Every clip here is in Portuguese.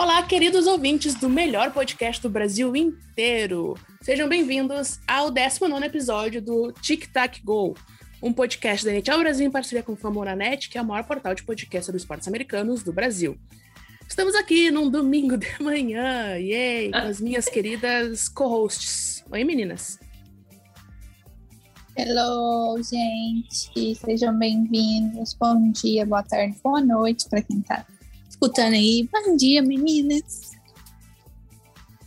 Olá, queridos ouvintes do melhor podcast do Brasil inteiro. Sejam bem-vindos ao 19 episódio do Tic Tac Go, um podcast da NHL Brasil em parceria com o Famonanet, que é o maior portal de podcast sobre esportes americanos do Brasil. Estamos aqui num domingo de manhã, yay, com as minhas queridas co-hosts. Oi, meninas. Hello, gente. Sejam bem-vindos. Bom dia, boa tarde, boa noite para quem está escutando aí. Bom dia, meninas.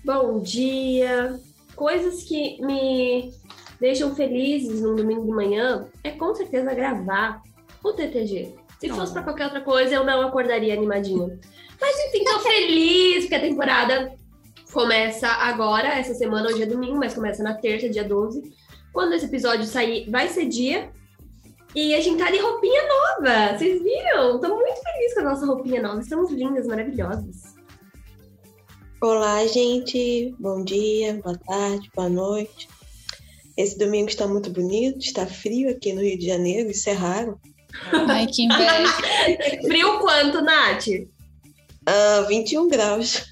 Bom dia. Coisas que me deixam felizes num domingo de manhã é com certeza gravar o TTG. Se não. fosse para qualquer outra coisa, eu não acordaria animadinha. Mas enfim, tô feliz porque a temporada começa agora, essa semana, hoje é domingo, mas começa na terça, dia 12. Quando esse episódio sair, vai ser dia. E a gente tá de roupinha nova. Vocês viram? Tô muito feliz com a nossa roupinha nova. Estamos lindas, maravilhosas. Olá, gente. Bom dia, boa tarde, boa noite. Esse domingo está muito bonito, está frio aqui no Rio de Janeiro, isso é raro. Ai, que inveja. frio quanto, Nath? Uh, 21 graus.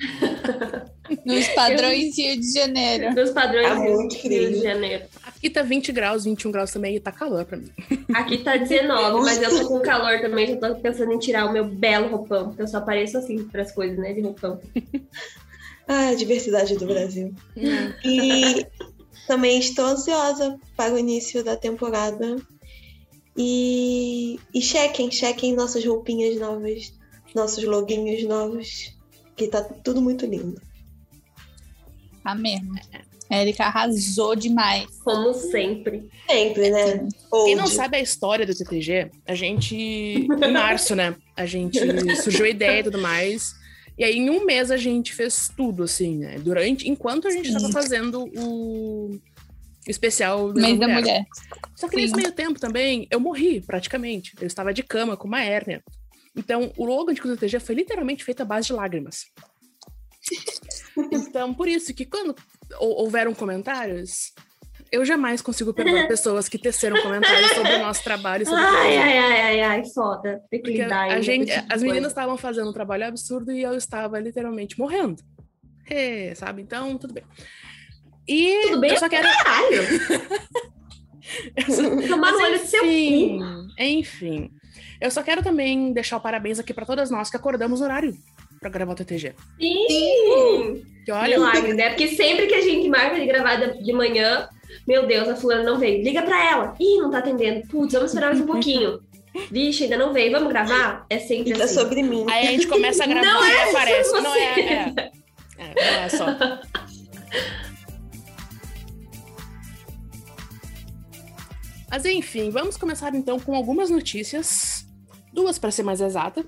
Nos padrões Rio de Janeiro. Nos padrões Tá Rio. Rio de Janeiro. Aqui tá 20 graus, 21 graus também e tá calor pra mim. Aqui tá 19, mas eu tô com calor também, já tô pensando em tirar o meu belo roupão, porque eu só apareço assim pras coisas, né, de roupão. Ah, a diversidade do Brasil. E também estou ansiosa para o início da temporada. E, e chequem, chequem nossas roupinhas novas, nossos loguinhos novos, que tá tudo muito lindo. Tá mesmo. Érica arrasou demais. Como sempre. Sempre, né? Quem não sabe a história do TTG, a gente, em março, né? A gente surgiu a ideia e tudo mais. E aí, em um mês, a gente fez tudo, assim, né? Durante, enquanto a gente Sim. tava fazendo o especial do Mês da mulher. Só que nesse Sim. meio tempo também, eu morri, praticamente. Eu estava de cama com uma hérnia. Então, o logo de TTG foi literalmente feito à base de lágrimas. Então, por isso que quando houveram comentários, eu jamais consigo perdoar pessoas que teceram comentários sobre o nosso trabalho. Sobre o Ai, ai, ai, ai, ai, foda. Tem que lidar a gente, tipo as meninas estavam fazendo um trabalho absurdo e eu estava literalmente morrendo. É, sabe? Então, tudo bem. E Tudo bem? eu só quero. Caralho! só- Tomar no olho do seu cu. Enfim, enfim. Eu só quero também deixar o parabéns aqui para todas nós que acordamos no horário para gravar o TTG. Sim! Que olha, Milagre, né? Porque sempre que a gente marca de gravar de manhã, meu Deus, a fulana não veio. Liga pra ela. Ih, não tá atendendo. Putz, vamos esperar mais um pouquinho. Vixe, ainda não veio. Vamos gravar? É sempre Fica assim. sobre mim. aí a gente começa a gravar Não e é aparece. sobre Não você. é, é, é, não é só. Mas enfim, vamos começar então com algumas notícias, duas para ser mais exata.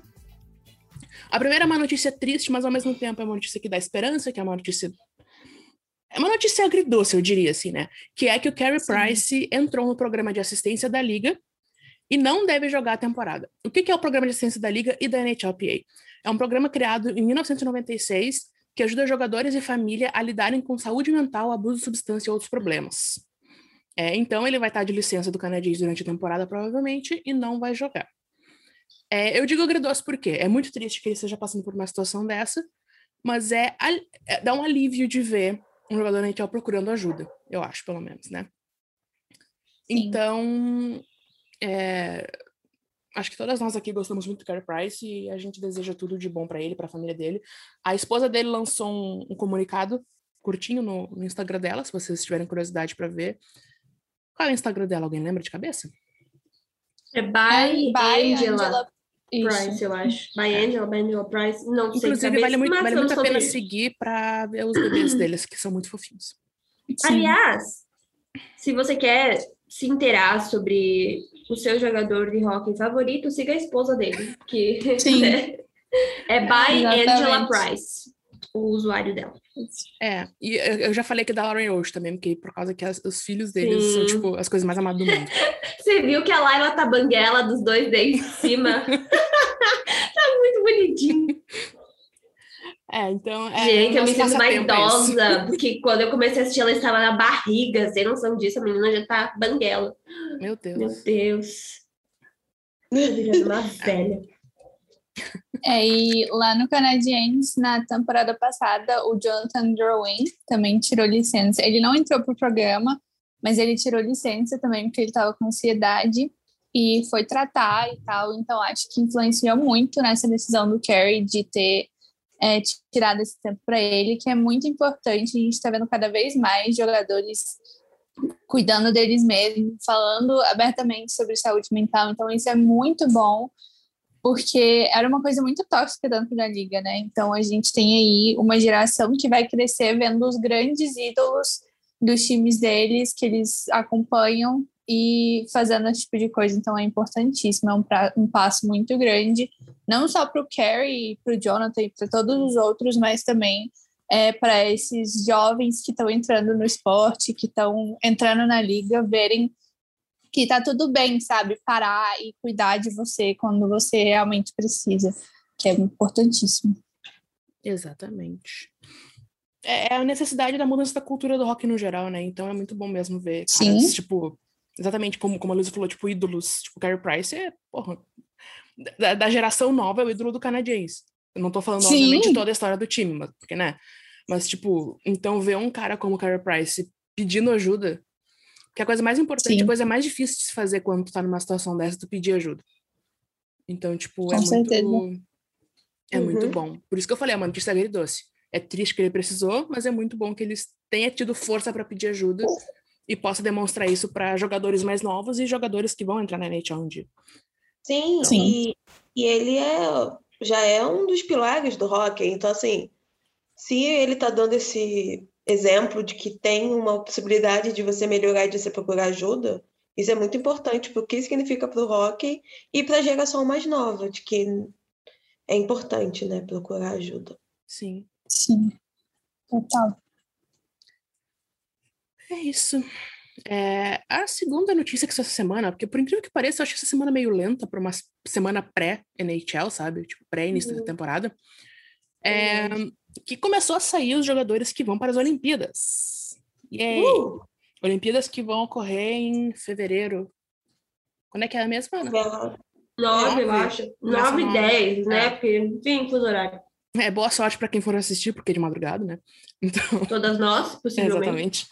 A primeira é uma notícia triste, mas ao mesmo tempo é uma notícia que dá esperança, que é uma notícia é uma notícia agridoce, eu diria assim, né? Que é que o Carey Sim. Price entrou no programa de assistência da liga e não deve jogar a temporada. O que que é o programa de assistência da liga e da NHLPA? É um programa criado em 1996 que ajuda jogadores e família a lidarem com saúde mental, abuso de substância e outros problemas. É, então ele vai estar de licença do Canadiense durante a temporada, provavelmente, e não vai jogar. É, eu digo agridoce porque é muito triste que ele esteja passando por uma situação dessa, mas é, é- dá um alívio de ver um jogador NHL procurando ajuda, eu acho, pelo menos, né? Sim. Então, é, acho que todas nós aqui gostamos muito do Carey Price e a gente deseja tudo de bom para ele, para a família dele. A esposa dele lançou um, um comunicado curtinho no, no Instagram dela, se vocês tiverem curiosidade para ver. Qual é o Instagram dela? Alguém lembra de cabeça? É by, By Angela, Angela- Isso. Price, eu acho. By Angela, by Angela Price. Não sei Inclusive, cabeça, vale muito, mas vale muito a pena seguir para ver os bebês deles, que são muito fofinhos. Sim. Aliás, se você quer se inteirar sobre o seu jogador de hockey favorito, siga a esposa dele, que Sim. é by Exatamente. Angela Price, o usuário dela. É, e eu já falei que da Lauren hoje também, porque por causa que as- os filhos deles são, Sim. tipo, as coisas mais amadas do mundo. Você viu que a Laila tá banguela dos dois dentes em cima? tá muito bonitinho. É, então. É, Gente, eu me sinto mais é idosa, porque quando eu comecei a assistir, ela estava na barriga. Sem noção disso, a menina já tá banguela. Meu Deus. Meu Deus. Tô virando uma velha. É, e lá no Canadiens, na temporada passada, o Jonathan Drouin também tirou licença. Ele não entrou pro programa, mas ele tirou licença também porque ele estava com ansiedade e foi tratar e tal. Então, acho que influenciou muito nessa decisão do Kerry de ter é, tirado esse tempo para ele, que é muito importante. A gente está vendo cada vez mais jogadores cuidando deles mesmos, falando abertamente sobre saúde mental. Então, isso é muito bom, porque era uma coisa muito tóxica dentro da liga, né? Então, a gente tem aí uma geração que vai crescer vendo os grandes ídolos dos times deles, que eles acompanham e fazendo esse tipo de coisa. Então, é importantíssimo, é um, pra, um passo muito grande, não só para o Kerry, para o Jonathan e para todos os outros, mas também é, para esses jovens que estão entrando no esporte, que estão entrando na liga, verem que tá tudo bem, sabe? Parar e cuidar de você quando você realmente precisa, que é importantíssimo. Exatamente. É, é a necessidade da mudança da cultura do rock no geral, né? Então é muito bom mesmo ver caras, Sim. tipo, exatamente como, como a Luísa falou, tipo, ídolos, tipo, Carey Price é, porra, da, da, geração nova é o ídolo do canadense. Eu não tô falando, Sim. obviamente, toda a história do time, mas, porque, né? Mas, tipo, então ver um cara como o Carey Price pedindo ajuda, que é a coisa mais importante, Sim. a coisa mais difícil de se fazer quando tu tá numa situação dessa, tu pedir ajuda. Então, tipo, Com é certeza. muito. É uhum. muito bom. Por isso que eu falei, a mano, que é doce. É triste que ele precisou, mas é muito bom que ele tenha tido força para pedir ajuda e possa demonstrar isso para jogadores mais novos e jogadores que vão entrar na NHL um dia. Sim, então, Sim. E, e ele é já é um dos pilares do hockey. Então, assim, se ele está dando esse exemplo de que tem uma possibilidade de você melhorar e de você procurar ajuda, isso é muito importante, porque o que significa para o hockey e para a geração mais nova, de que é importante, né, procurar ajuda. Sim. Sim. Total. É isso. É, a segunda notícia que essa semana, porque por incrível que pareça, eu acho essa semana meio lenta para uma semana pré-NHL, sabe? Tipo, pré-início uhum. da temporada. É, que começou a sair os jogadores que vão para as Olimpíadas. Yay! Uh! Olimpíadas que vão ocorrer em fevereiro. Quando é que é a mesma, Ana? Nove, eu acho. Nove e dez, né? É. Porque, enfim, fuso horário. É, boa sorte para quem for assistir, porque é de madrugada, né? Então... Todas nós, possivelmente. exatamente.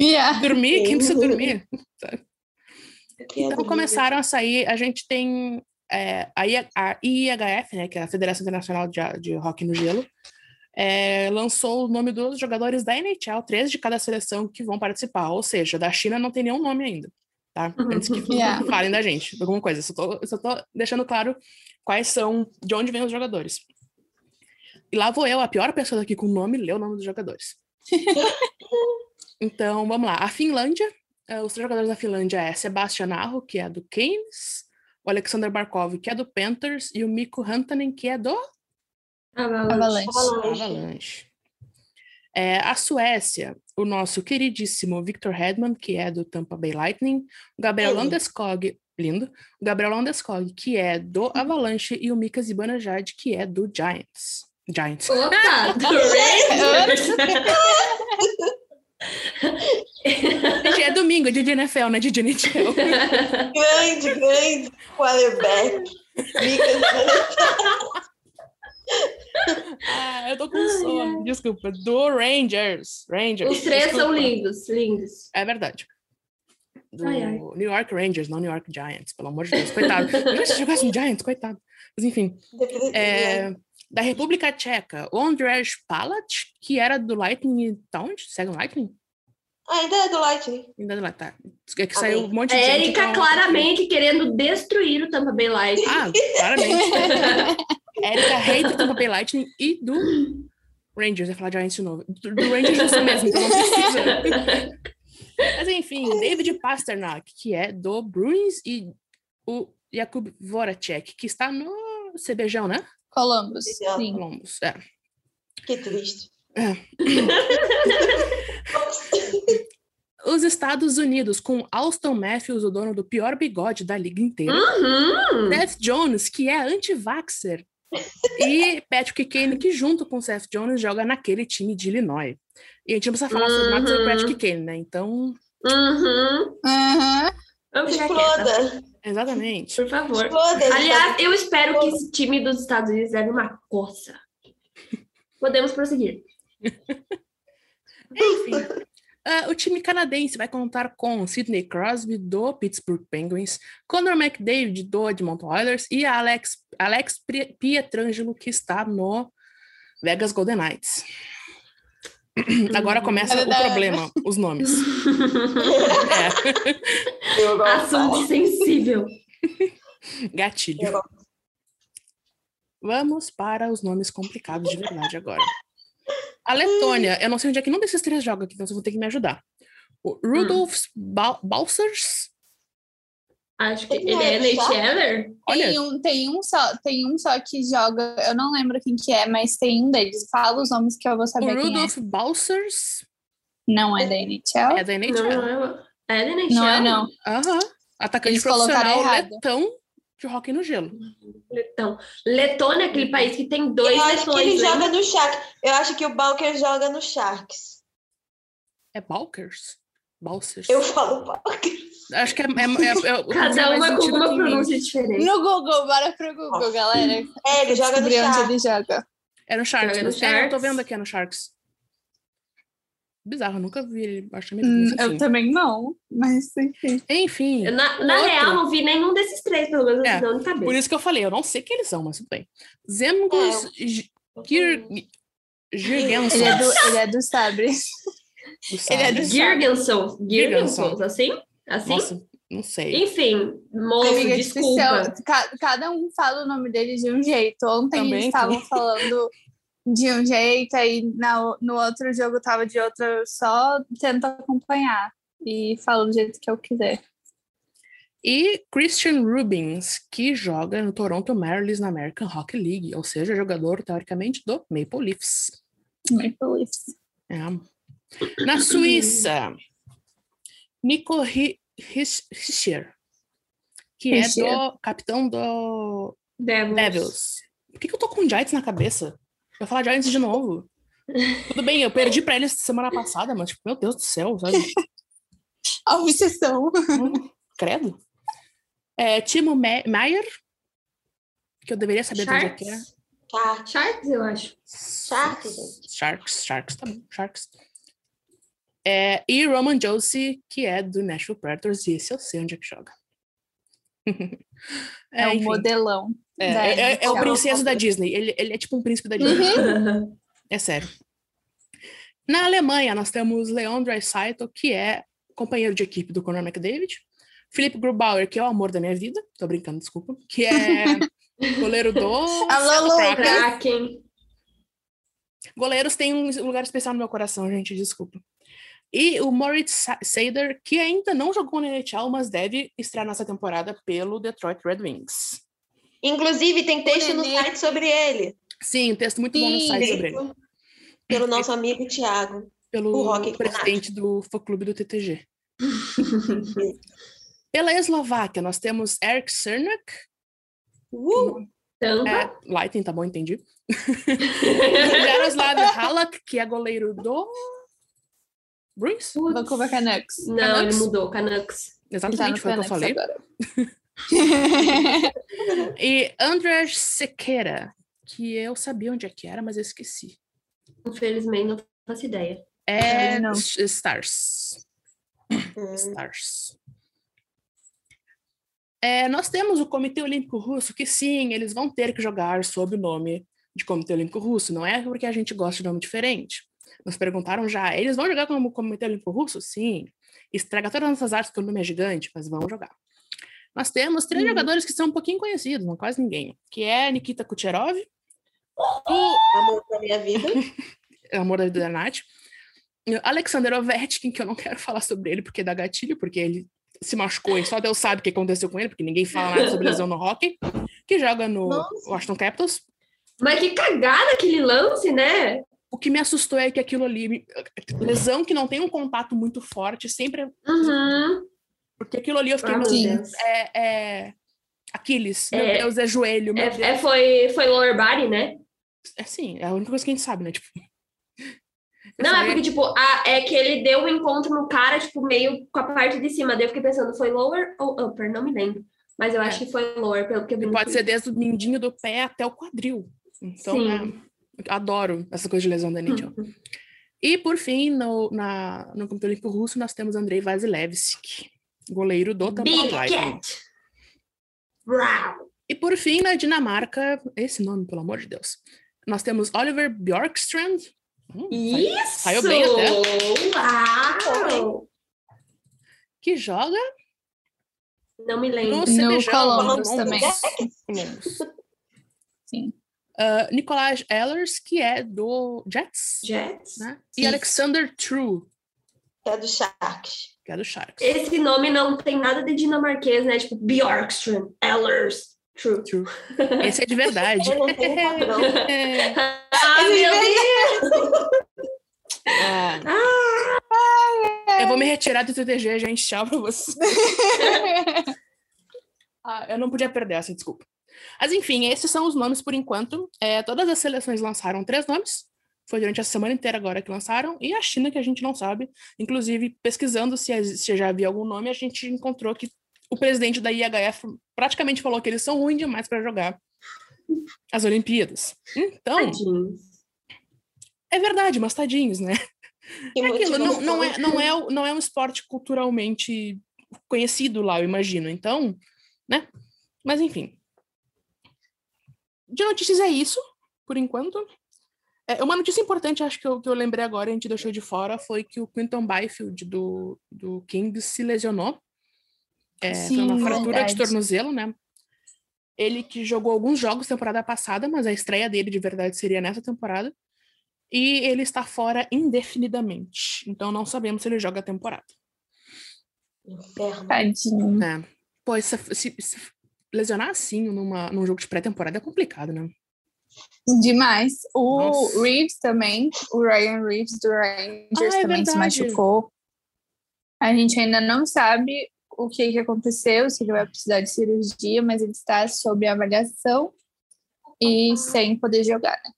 Yeah. Dormir, quem precisa dormir? Então começaram a sair, a gente tem é, a, IHF, né, que é a Federação Internacional de, de Hockey no Gelo, é, lançou o nome dos jogadores da NHL, três de cada seleção que vão participar. Ou seja, da China não tem nenhum nome ainda, tá? Uhum. Antes que yeah. falem da gente, alguma coisa. Só tô, só tô deixando claro quais são, de onde vêm os jogadores. E lá vou eu, a pior pessoa aqui com o nome, ler o nome dos jogadores. então, vamos lá. A Finlândia, uh, os três jogadores da Finlândia é Sebastian Aho, que é do Keynes, o Alexander Barkov, que é do Panthers, e o Mikko Rantanen, que é do Avalanche. Avalanche. Avalanche. É, a Suécia, o nosso queridíssimo Victor Hedman, que é do Tampa Bay Lightning, o Gabriel Landeskog, lindo, o Gabriel Landeskog, que é do Avalanche, e o Mika Zibanejad, que é do Giants. Giants. Opa, do Gente, é domingo, é de NFL, não é de NHL. grande, grande quarterback. Mika Zibanejad. ah, eu tô com sono. Desculpa. Do Rangers. Rangers. Os três desculpa. são lindos, lindos. É verdade. Do ai, ai. New York Rangers, não New York Giants, pelo amor de Deus. Coitado. Eu se jogasse no Giants, coitado. Mas enfim. É, da República Tcheca, o Andrzej Palat, que era do Lightning Town, segue o Lightning? ainda é do Lightning. Ainda é do Lightning, tá. É que saiu um monte de a gente. Erika então... claramente querendo destruir o Tampa Bay Lightning. Ah, claramente. Érica, rei do Tampa Bay Lightning e do Rangers. Eu ia falar Giants de novo. Do, do Rangers você mesmo, então não precisa. Mas enfim, David Pasternak, que é do Bruins, e o Jakub Voracek, que está no CBJ, né? Columbus. Sim. Columbus, é. Que triste. É. Os Estados Unidos, com Alston Matthews, o dono do pior bigode da liga inteira. Uhum. Seth Jones, que é anti-vaxxer, e Patrick Kane, que junto com o Seth Jones joga naquele time de Illinois. E a gente não precisa falar uhum. sobre o Patrick Kane, né? Então. Uhum. Uhum. Exploda. Exatamente. Por favor. Exploda, Aliás, eu espero que esse time dos Estados Unidos leve uma coça. Podemos prosseguir. Enfim. Ah, o time canadense vai contar com Sidney Crosby, do Pittsburgh Penguins, Connor McDavid, do Edmonton Oilers, e Alex, Alex Pietrangelo, que está no Vegas Golden Knights. Agora começa o problema, os nomes. É. Assunto sensível. gatilho. Vamos para os nomes complicados de verdade agora. A Letônia, eu não sei onde é que nenhum desses três joga aqui, então vocês vão ter que me ajudar. O Rudolf Ba- Balsers, Acho que Ele não é é? NHLer? olha, Tem um, tem, um só, tem um só que joga, eu não lembro quem que é, mas tem um deles. Fala os nomes que eu vou o saber quem Rudolf Balsers é. Não é da NHL? é da Não, NHL. não é. É da NHL? Não é, não. Aham. Atacante Eles profissional errado. letão de hockey no gelo. Letão. Letônia é aquele país que tem dois Eu acho que ele né? joga no Sharks. Eu acho que o Balker joga no Sharks. É Balkers? Balsers? Eu falo Balker. Acho que é. é, é, é- Cada faz uma com uma pronúncia diferente. No Google, bora pro Google, Nossa. galera. É, ele joga no Sharks. ele joga. É no Sharks. Joga no não sei, Eu tô Sharks. vendo aqui, é no Sharks. Bizarro, eu nunca vi ele. Hum, eu enfim. também não, mas enfim. Enfim, Eu, Na, na Outro. real, não vi nenhum desses três, pelo menos É, não cabeça. por isso que eu falei, eu não sei quem eles são, mas tudo bem. Zemgus G- Gir- Girgensons. Ele é do, ele é do Sabres. do ele é do. Girgensons. Girgensons, assim? Assim? Nossa, não sei. Enfim, moço, Amiga, desculpa. ca- cada um fala o nome dele de um jeito. Ontem Também, eles estavam falando de um jeito, aí na, no outro jogo tava de outro, eu só tento acompanhar e falo do jeito que eu quiser. E Christian Rubins, que joga no Toronto Marlies na American Hockey League, ou seja, jogador, teoricamente, do Maple Leafs. Muito feliz. É. Na Suíça, Nico Rischer, que é Rischer. do capitão do Devils. Devils. Por que, que eu tô com Giants na cabeça? Eu vou falar Giants de novo. Tudo bem, eu perdi pra eles semana passada, mas, tipo, meu Deus do céu, sabe? A obsessão. Hum, Credo. É, Timo Me- Meyer, que eu deveria saber de onde é que é. Sharks. Sharks. Eu acho. Sharks. Sharks, Sharks, tá bom, Sharks. É, e Roman Josie, que é do Nashville Predators, e esse eu sei onde é que joga. É, um enfim. modelão. É, da é- é- é o princesa da Disney. Ele, ele é tipo um príncipe da Disney. Uhum. É sério. Na Alemanha, nós temos Leon Draisaitl, que é companheiro de equipe do Conor McDavid. Felipe Grubauer, que é o amor da minha vida. Tô brincando, desculpa. Que é goleiro do... Alô, Kraken. Kraken. Goleiros têm um lugar especial no meu coração, gente, desculpa. E o Moritz Seider, que ainda não jogou na NHL, mas deve estrear nessa temporada pelo Detroit Red Wings. Inclusive, tem texto no site sobre ele. Sim, um texto muito bom no Sim. site sobre ele. Pelo nosso amigo Thiago. Pelo presidente do fã-clube do TTG. Pela Eslováquia, nós temos Eric Cernak, Uh, é, Lightning, tá bom, entendi. Jaroslav Halak, que é goleiro do Bruins? Putz. Vancouver Canucks. Não, Canucks? ele mudou, Canucks. Tá Exatamente, no foi o que eu falei. agora. E Andrés Sequeira, que eu sabia onde é que era, mas eu esqueci. Infelizmente, não faço ideia. É não. Stars. hum. Stars. É, nós temos o Comitê Olímpico Russo, que sim, eles vão ter que jogar sob o nome de Comitê Olímpico Russo. Não é porque a gente gosta de nome diferente. Nos perguntaram já, eles vão jogar como Comitê Olímpico Russo? Sim. Estraga todas as nossas artes porque o nome é gigante, mas vão jogar. Nós temos três Uhum. jogadores que são um pouquinho conhecidos, não quase ninguém, que é Nikita Kucherov, o Amor da minha vida. amor da vida da Nath. Alexander Ovechkin, que eu não quero falar sobre ele porque dá gatilho, porque ele se machucou e só Deus sabe o que aconteceu com ele, porque ninguém fala nada sobre lesão no hockey, que joga no Nossa. Washington Capitals. Mas que cagada aquele lance, né? O que me assustou é que aquilo ali, lesão que não tem um contato muito forte, sempre. Uhum. Porque aquilo ali eu fiquei, Ah, meu é, é Aquiles, meu É. Deus, é joelho, meu É, Deus. é, foi, foi lower body, né? É sim, é a única coisa que a gente sabe, né? Tipo. Não, é porque, tipo, a- é que ele deu um encontro no cara, tipo, meio com a parte de cima. Daí eu fiquei pensando, foi lower ou upper? Não me lembro. Mas eu É. acho que foi lower, pelo que eu vi pode ser desde o mindinho do pé até o quadril. Então, Sim. né, adoro essa coisa de lesão da NHL. Hum. E, por fim, no, na, no Comitê Olímpico Russo, nós temos Andrei Vasilevski, goleiro do Tampa Lightning. E, por fim, na Dinamarca, esse nome, pelo amor de Deus, nós temos Oliver Bjorkstrand. Hum, saiu- Isso! saiu bem até. Uau! Que joga Não me lembro. no No. Columbus também. Columbus. Sim. Uh, Nicolás Ehlers, que é do Jets, Jets. né? E. Alexander True, É do Sharks. que é do Sharks. Esse nome não tem nada de dinamarquês, né? Tipo, Bjorkstrand, Ellers. True. True. Esse é de verdade. Eu não. É. Ah, meu Deus! Ah, Ah, eu vou me retirar do TTG, gente. Tchau pra você. Ah, eu não podia perder essa, desculpa. Mas enfim, esses são os nomes por enquanto. É, todas as seleções lançaram três nomes. Foi durante a semana inteira agora que lançaram. E a China, que a gente não sabe. Inclusive, pesquisando se, se já havia algum nome, a gente encontrou que o presidente da IHF praticamente falou que eles são ruins demais para jogar as Olimpíadas. Então, tadinho. é verdade, mas tadinhos, né? É aquilo, não, não, é, não, é, não é um esporte culturalmente conhecido lá, eu imagino. Então, né? Mas enfim. De notícias é isso, por enquanto. É, uma notícia importante, acho que eu, que eu lembrei agora, a gente deixou de fora, foi que o Quinton Byfield do, do Kings se lesionou. É, foi uma Sim, fratura verdade. de tornozelo, né? Ele que jogou alguns jogos temporada passada, mas a estreia dele de verdade seria nessa temporada. E ele está fora indefinidamente. Então não sabemos se ele joga a temporada. Tadinho. É. Pô, se, se- se lesionar assim numa, num jogo de pré-temporada é complicado, né? Demais. O Nossa. Reeves também, o Ryan Reeves do Rangers Ah, é também se verdade. machucou. A gente ainda não sabe o que, que aconteceu, se ele vai precisar de cirurgia, mas ele está sob avaliação e sem poder jogar. né?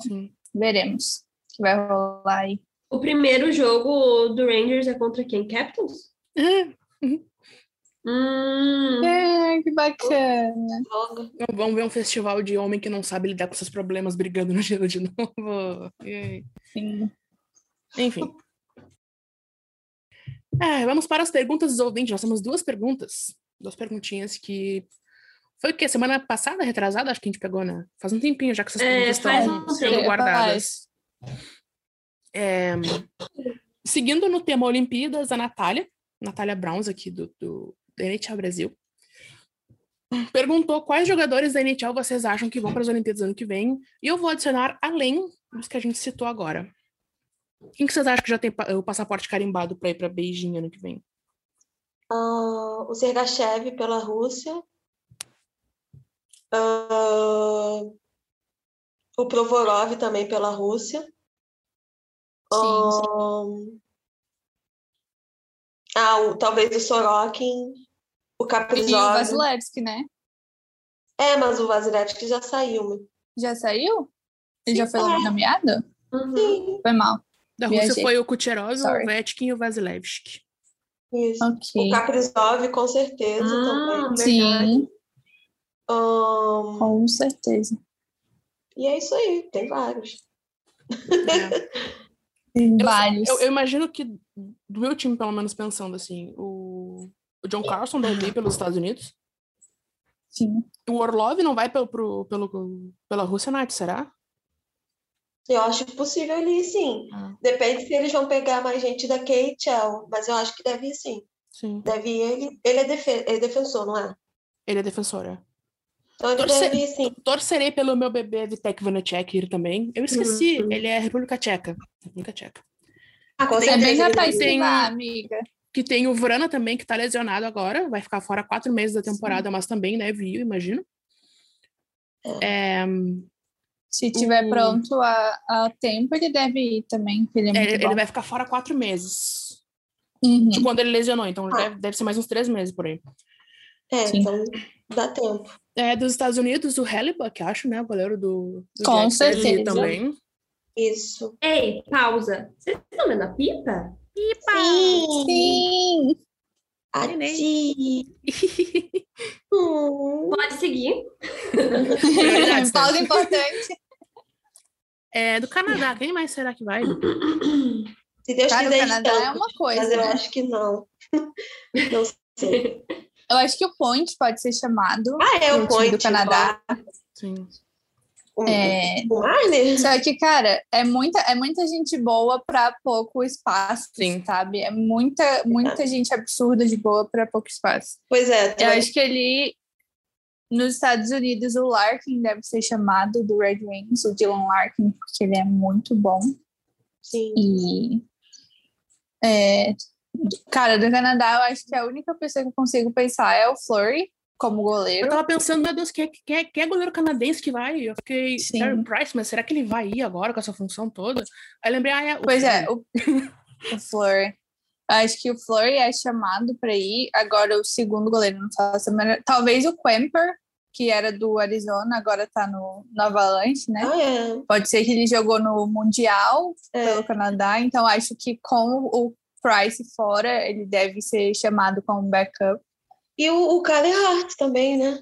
Sim. Veremos o que vai rolar aí. O primeiro jogo do Rangers é contra quem? Capitals? É, Hum, É, que bacana. Vamos ver um festival de homem que não sabe lidar com seus problemas brigando no gelo de novo. Sim. Enfim. É, vamos para as perguntas dos ouvintes. Nós temos duas perguntas. Duas perguntinhas que. Foi o quê? Semana passada, retrasada? Acho que a gente pegou, né? Faz um tempinho já que essas É, perguntas faz estão um sendo guardadas. É, seguindo no tema Olimpíadas, a Natália, Natália Browns, aqui do, do NHL Brasil, perguntou quais jogadores da NHL vocês acham que vão para as Olimpíadas ano que vem. E eu vou adicionar além dos que a gente citou agora. Quem que vocês acham que já tem o passaporte carimbado para ir para Beijing ano que vem? Ah, o Sergachev pela Rússia. Ah, o Provorov também pela Rússia. Sim, Ah, ah, o- talvez o Sorokin, o E o. Vasilevski, né? É, mas o Vasilevski já saiu. né? Já saiu? Ele já foi É. nomeado? uhum. Sim, Foi mal. Da Rússia Viajei. foi o Kucherov, Sorry. o Vetkin e o Vasilevski. isso. Ok. O Kaprizov, com certeza, também. Ah, verdade. Sim, Ahn, com certeza. e é isso aí, tem vários. É. Tem Eu- vários. Eu, eu imagino que, do meu time, pelo menos pensando assim, o, o John Carlson deve ir pelos Estados Unidos. Sim. O Orlov não vai pelo, pro- pelo, pela Rússia, Nath, será? Eu acho possível ele ir, sim. Ah. Depende se eles vão pegar mais gente da KHL, mas eu acho que deve ir, sim. Sim. Deve ir ele. Ele é, defe- é defensor, não é? Ele é defensor, é. Então ele Torce- deve ir, sim. Torcerei pelo meu bebê Vitek Vanacek ir também. Eu esqueci, Uhum. ele é República Tcheca. República Tcheca. Ah, com Tem- É bem certeza. ir. de tem- vá, amiga. Que tem o Vrana também, que tá lesionado agora. Vai ficar fora quatro meses da temporada, mas também deve ir, eu imagino. É, Se tiver O- pronto a, a tempo, ele deve ir também, ele é é, ele vai ficar fora quatro meses. Uhum. De quando ele lesionou, então Ah. deve, deve ser mais uns três meses por aí. É, Sim. então dá tempo. É, dos Estados Unidos, o Hellebuck, acho, né? O goleiro do, do Com certeza. também. Isso. Ei, pausa. Vocês estão vendo a pipa? Sim! Sim! Ati! Hum. Pode seguir. Pausa importante. É, do Canadá, quem mais será que vai? Se Deus Cara, o quiser, Canadá então, é uma coisa, mas eu né? acho que não. Não sei. Eu acho que o Point pode ser chamado. Ah, é o Point do Canadá. Sim. O, É. Marner? Só que, cara, é muita, é muita gente boa para pouco espaço, Sim. sabe? É muita, muita gente absurda de boa para pouco espaço. Pois é. Eu também. acho que ali nos Estados Unidos o Larkin deve ser chamado do Red Wings, o Dylan Larkin, porque ele é muito bom. Sim. E é, cara, do Canadá, eu acho que a única pessoa que eu consigo pensar é o Flurry como Eu goleiro. tava pensando, meu Deus, quem é, quem é, quem é goleiro canadense que vai? Eu fiquei, Sim. Terry Price, mas será que ele vai ir agora com essa função toda? Aí lembrei, ah, é. o Pois é, o, o Flurry. Acho que o Flurry é chamado para ir. Agora o segundo goleiro, não faço a Talvez o Quemper, que era do Arizona, agora tá no, no Avalanche, né? Ah, é. Pode ser que ele jogou no Mundial É. pelo Canadá, então acho que com o Price fora, ele deve ser chamado como backup. E o, o Kyle Hart também, né?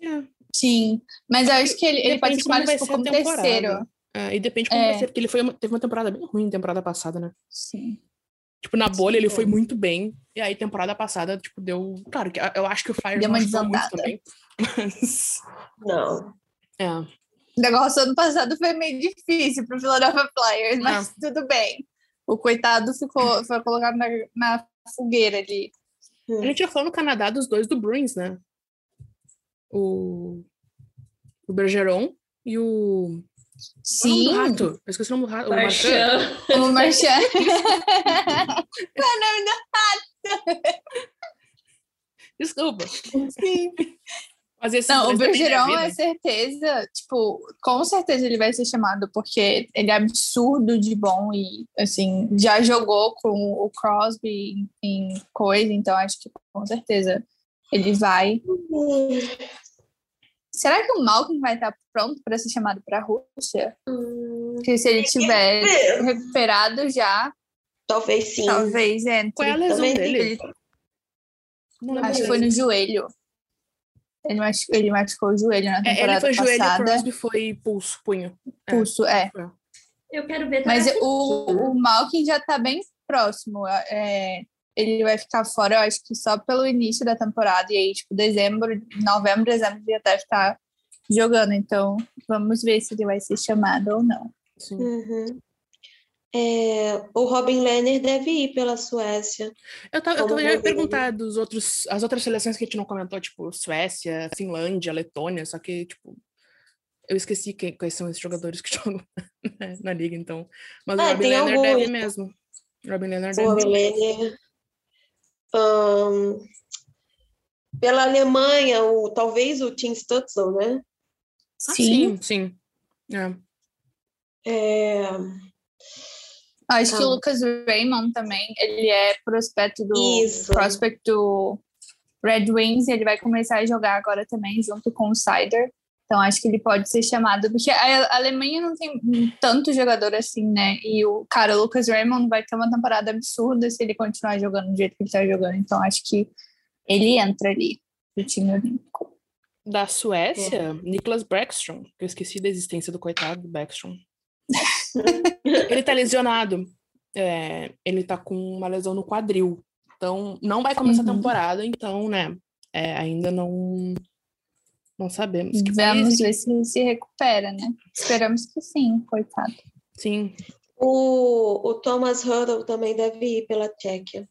É. Sim, mas eu acho que ele, ele pode Depende ser chamado como vai ser a como terceiro. É, e depende como É. vai ser, porque ele foi uma- teve uma temporada bem ruim temporada passada, né? Sim. Tipo, na bolha ele foi muito bem. E aí, temporada passada, tipo, deu. Claro, que eu acho que o Fire Deu uma não ajudou muito desandada. também. Mas. Não. É. O negócio ano passado foi meio difícil pro Philadelphia Flyers, mas tudo bem. O coitado ficou, foi colocado na, na fogueira ali. A gente já falou no Canadá dos dois do Bruins, né? O. O Bergeron e o. É o Sim, do rato? Eu esqueci o nome do rato. O Marchand. O Marchand. Qual é o nome do Desculpa. Sim. Esses Não, o Bergeron é certeza, tipo, com certeza ele vai ser chamado, porque ele é absurdo de bom e, assim, já jogou com o Crosby em, coisa, então acho que com certeza ele vai. Será que o Malcolm vai estar pronto para ser chamado para a Rússia? Hum, Porque se ele tiver ver. recuperado já, Talvez sim. talvez entre. Qual é a lesão dele? Ele- acho que foi no joelho. Ele, machu- ele machucou o joelho na É, ele temporada foi joelho, o passada. Crosby foi pulso, punho. É. Pulso, é. eu quero ver Mas também. o, o Malkin já tá bem próximo. É, ele vai ficar fora, eu acho que só pelo início da temporada. E aí, tipo, dezembro, novembro, dezembro, ele já deve estar jogando. Então, vamos ver se ele vai ser chamado ou não. Sim. Uhum. É, o Robin Lehner deve ir pela Suécia. Eu tava, eu já ia perguntar dos outros, as outras seleções que a gente não comentou, tipo Suécia, Finlândia, Letônia, só que, tipo, eu esqueci quem, quais são esses jogadores que jogam né, na liga, então. Mas o Ah, Robin tem Lehner alguns. deve mesmo. O Robin Lehner O deve Robin. Lehner. Ahn, pela Alemanha, o, talvez o Tim Stutzel, né? Ah, sim, sim. É. É, Acho que o Calma. Lucas Raymond também, ele é prospecto do Isso. prospect do Red Wings, e ele vai começar a jogar agora também junto com o Sider. Então acho que ele pode ser chamado, porque a Alemanha não tem tanto jogador assim, né? E o cara, o Lucas Raymond vai ter uma temporada absurda se ele continuar jogando do jeito que ele tá jogando. Então acho que ele entra ali no time olímpico. Da Suécia, Niklas Backstrom, que eu esqueci da existência do coitado do Backstrom. ele tá lesionado. É, ele tá com uma lesão no quadril. Então, não vai começar a Uhum. temporada, então, né? é, ainda não. Não sabemos. Que Vamos ver se ele se recupera, né? Esperamos que sim, coitado. Sim. o, o Thomas Huddle também deve ir pela Tchequia.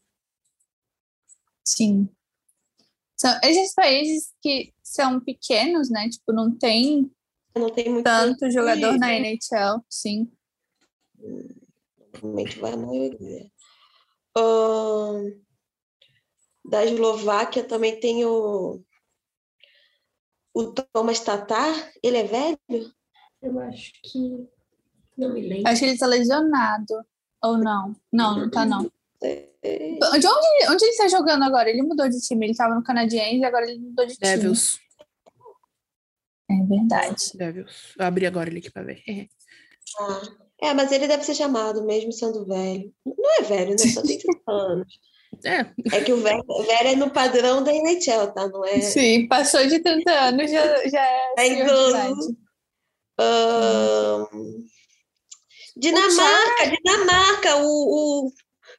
Sim. São esses países que são pequenos, né? Tipo, não tem Não tem muito tanto jogador na né? NHL, sim. Vai a maioria. Ahn, da Eslováquia também tem o, o Thomas Tatar. Ele é velho? Eu acho que. Não me lembro. Acho que ele tá lesionado. Ou não? Não, não tá não. É, De onde, onde ele tá jogando agora? Ele mudou de time. Ele tava no Canadiense e agora ele mudou de time. Devils. É verdade. Devils. Eu abri agora ele aqui pra ver. Ah, é, mas ele deve ser chamado, mesmo sendo velho. Não é velho, né? Só tem 30 anos. É. É que o Vera, Vera é no padrão da NHL, tá? Não é? Sim, passou de 30 anos, já, já é. É idoso. Ahn, Dinamarca, Dinamarca, o, o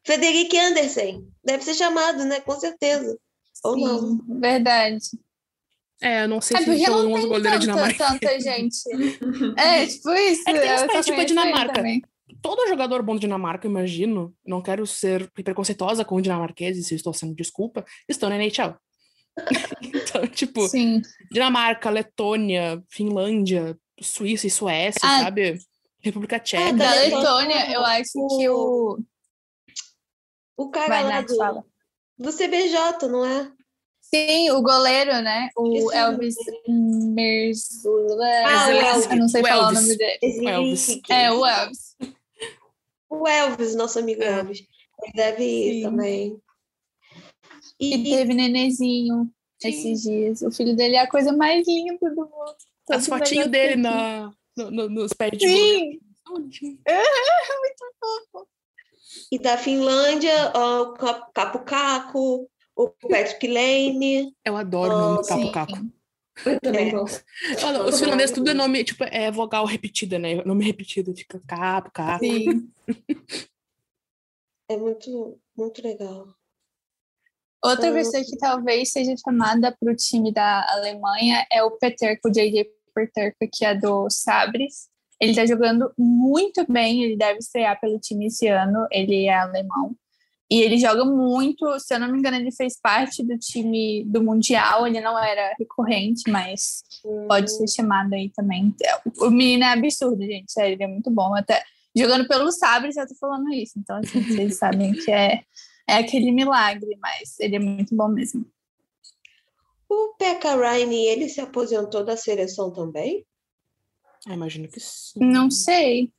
Frederic Andersen. Deve ser chamado, né? Com certeza. Ou não. Sim, verdade. É, eu não sei É se não alguns tem goleiros tanta, dinamarqueses. tanta gente. É, tipo isso. É que tem uns países, tipo a Dinamarca. também. Todo jogador bom da Dinamarca, eu imagino, não quero ser preconceituosa com dinamarqueses, se eu estou sendo desculpa, estão na NHL. então, tipo, Sim. Dinamarca, Letônia, Finlândia, Suíça e Suécia, Ah. sabe? República Tcheca. Da da Letônia, Letônia, eu acho que o. O cara Vai, lá Nath, do, fala. do CBJ, não é? Sim, o goleiro, né? O o Elvis Merzula. Ah, o Elvis. Eu não sei O falar o nome dele. Esse Elvis. É, o Elvis. O Elvis, nosso amigo É. Elvis. Ele deve ir Sim. também. E E, teve nenezinho Sim. esses dias. O filho dele é a coisa mais linda do mundo. As fotinhos dele na, no- no- nos pés de. Sim, e da Finlândia, ó, o Cap- Capo Caco, o Patrick Lane. Eu adoro o nome do sim. Capo Caco. Eu também É. gosto. Olha, Os finlandeses tudo é nome, tipo, é vogal repetida, né? Nome repetido, fica Capo, Caco. sim. É muito, muito legal. Outra Ah. pessoa que talvez seja chamada para o time da Alemanha é o Peterko, o JJ Peterko, que é do Sabres. Ele está jogando muito bem, ele deve estrear pelo time esse ano, ele é alemão. E ele joga muito, se eu não me engano, ele fez parte do time do Mundial, ele não era recorrente, mas pode ser chamado aí também. O menino é absurdo, gente, sério, ele é muito bom. Até jogando pelo Sabres, eu tô falando isso. Então, assim, vocês sabem que é, é aquele milagre, mas ele é muito bom mesmo. O Pekka Riney, ele se aposentou da seleção também? Ah, imagino que sim. Não sei.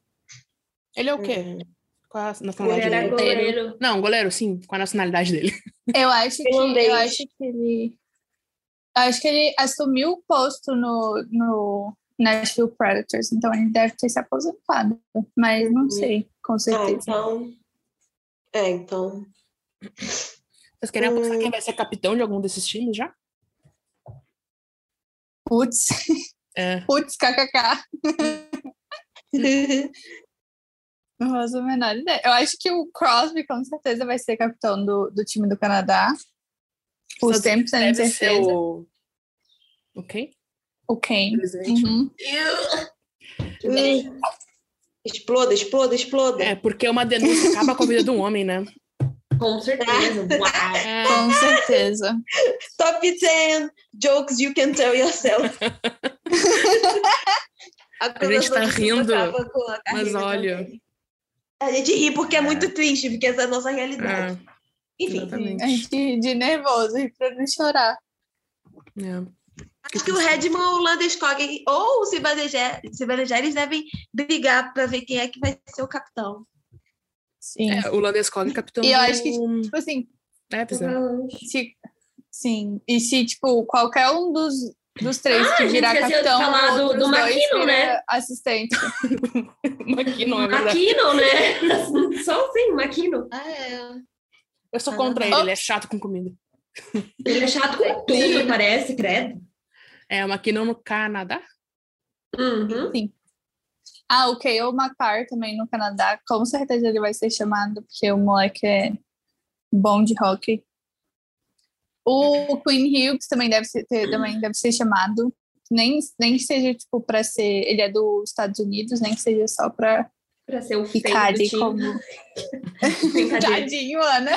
Ele é o quê? Hum. Qual a Ele nacionalidade era dele? goleiro. Não, goleiro, sim. Qual a nacionalidade dele? Eu acho que, eu acho que ele. acho que ele assumiu o posto no, no Nashville Predators, então ele deve ter se aposentado. Mas não Uhum. sei, com Ah, certeza. então. É, então. Vocês querem apostar Hum. quem vai ser capitão de algum desses times já? Putz, É. putz, kkk. Não faço a menor ideia. Eu acho que o Crosby com certeza vai ser capitão do, do time do Canadá. Por Só 100% de Deve ser certeza. o... O quem? O. Presidente. Uhum. exploda, exploda, exploda. É, porque uma denúncia acaba com a vida de um homem, né? Com certeza. Uau. É, Com certeza. Top 10 jokes you can tell yourself. A gente tá rindo, a mas olha. também. A gente ri porque é muito triste, porque essa é a nossa realidade. é, Enfim, exatamente. A gente de nervoso e pra não chorar. É. acho que o Redmond ou o Landeskog ou o Cibanejar, eles devem brigar para ver quem é que vai ser o capitão. Sim. É, o Landeskog é capitão E eu acho que, tipo assim, Leipzig, né? se, sim. E se, tipo, qualquer um dos, dos três Ah, que virar capitão, falar do- do McKinnon, né? assistente. McKinnon, é verdade. Aqui não, né? Só assim, Maquino. Ah, é. Eu sou Ah. contra ele, ele é chato com comida. Ele é chato com tudo, parece, credo. É, o McKinnon no Canadá? Uhum. Ah, o Kale McCarr também no Canadá, com certeza ele vai ser chamado, porque o moleque é bom de hockey. O Queen Hughes também deve ser, ter- também deve ser chamado. Nem, nem que seja, tipo, para ser. Ele é dos Estados Unidos, nem que seja só para Pra ser o ficar ali como. Tadinho, Ana.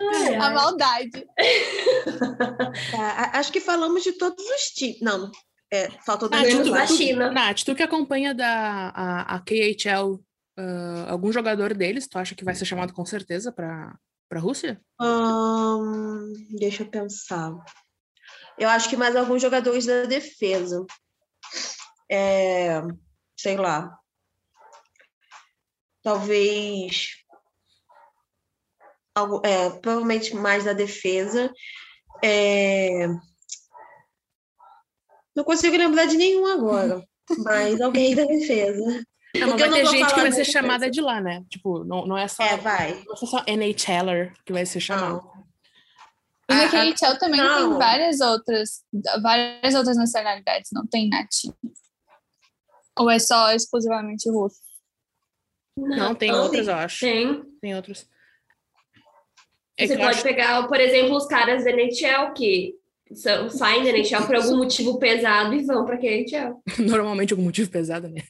Ai, A ai. maldade. Tá, acho que falamos de todos os tipos. Não, é, faltou da China. Nath, tu que acompanha da, a, a KHL, ah, algum jogador deles, tu acha que vai ser chamado com certeza para a Rússia? Ahn, deixa eu pensar. Eu acho que mais alguns jogadores da defesa. É, sei lá. Talvez. algo- é, provavelmente mais da defesa. É, não consigo lembrar de nenhum agora, mas alguém da defesa. Não, Porque vai eu não ter gente que vai ser chamada coisa. de lá, né? Tipo, não, não é só. É, vai. Não é só NHLer que vai ser chamado. E na A- a- KHL também não. tem várias outras, várias outras nacionalidades, não tem nativo. Ou é só exclusivamente russo? Não, tem Não, outras, eu acho. Tem. Tem outras. É Você pode acho- pegar, por exemplo, os caras da NHL que são, saem da NHL por algum motivo pesado e vão pra KHL. Normalmente algum motivo pesado, né?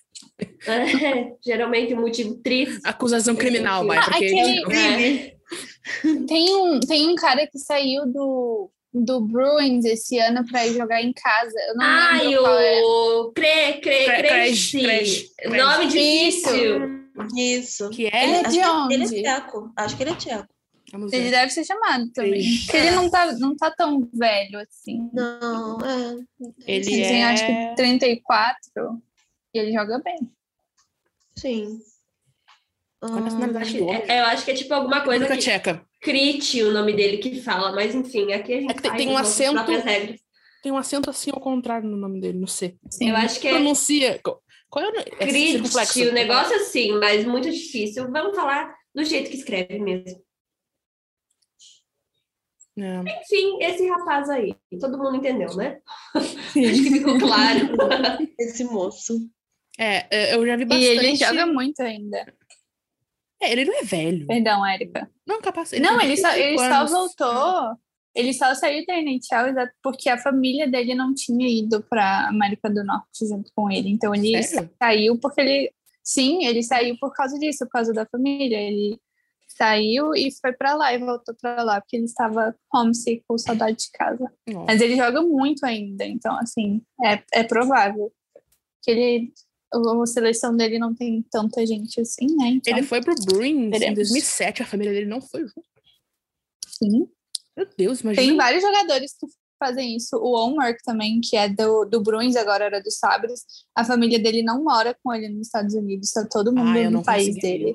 É, geralmente um motivo triste. Acusação criminal, vai. Ah, Porque aquele- É. Tem um, tem um cara que saiu do, do Bruins esse ano ir jogar em casa. Eu não Ai, lembro qual é. o Cre, Cre, Cre-. Cresci, Cresci. Nome Isso. difícil. Isso. que Ele é. é Acho de que onde? ele é tcheco. Acho que ele é tcheco. Vamos Ele ver. deve ser chamado também. Porque ele não tá, não tá tão velho assim. Não, é. Ele Ele tem acho é. que 34 e ele joga bem. Sim. A nacionalidade Acho- é, eu acho que é tipo alguma coisa República que Tcheca. Crite o nome dele que fala, mas enfim, aqui a gente É que tem- faz tem um acento-. Tem um acento assim ao contrário no nome dele, no C. Sim. Eu acho que é Pronuncia. Qual é o? É. Crite, o negócio assim, mas muito difícil. Vamos falar do jeito que escreve mesmo. É. Enfim, esse rapaz aí, todo mundo entendeu, né? Acho que ficou claro. Esse moço. É, é, eu já vi E bastante. ele joga muito ainda. É, ele não é velho. Perdão, Érica. Não, capaz. Não, tem ele só, 25 ele só voltou. Ele só saiu da NHL porque a família dele não tinha ido para América do Norte junto com ele. Então ele Sério? saiu porque ele. Sim, ele saiu por causa disso, por causa da família. Ele saiu e foi para lá e voltou para lá porque ele estava homesick com saudade de casa. Ó, Mas ele joga muito ainda, então assim, é, é provável que ele. A seleção dele não tem tanta gente assim, né? Então, Ele foi pro Bruins em Veremos. 2007, a família dele não foi junto. sim. Meu Deus, imagina. Tem vários jogadores que fazem isso. O Omar também, que é do, do Bruins, agora era do Sabres. A família dele não mora com ele nos Estados Unidos, tá todo mundo Ah, eu não no país dele.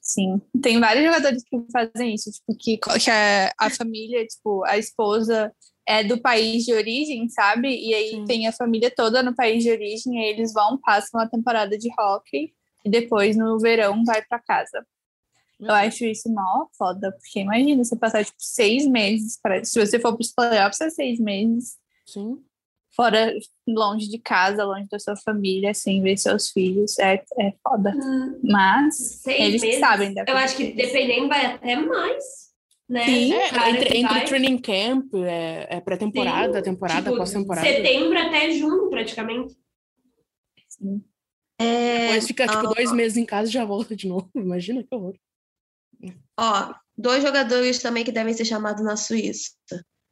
Sim. Tem vários jogadores que fazem isso, tipo, que, que a, a família, tipo, a esposa é do país de origem, sabe? E aí Sim. tem a família toda no país de origem, e aí eles vão, passam a temporada de hockey e depois no verão vai para casa. Eu acho isso mó foda, porque imagina você passar tipo seis meses, para se você for para os playoffs, é seis meses Sim. fora, longe de casa, longe da sua família, sem ver seus filhos, é, é foda. Hum, Mas Seis eles meses. sabem da Eu acho que dependendo vai até mais, né? Sim. É, Cara entre, entre vai. training camp, é, é pré-temporada, Sim, temporada, tipo, pós-temporada. Setembro até junho, praticamente. É, Depois fica, tipo, ah. dois meses em casa e já volta de novo. Imagina que horror. Ó, dois jogadores também que devem ser chamados na Suíça.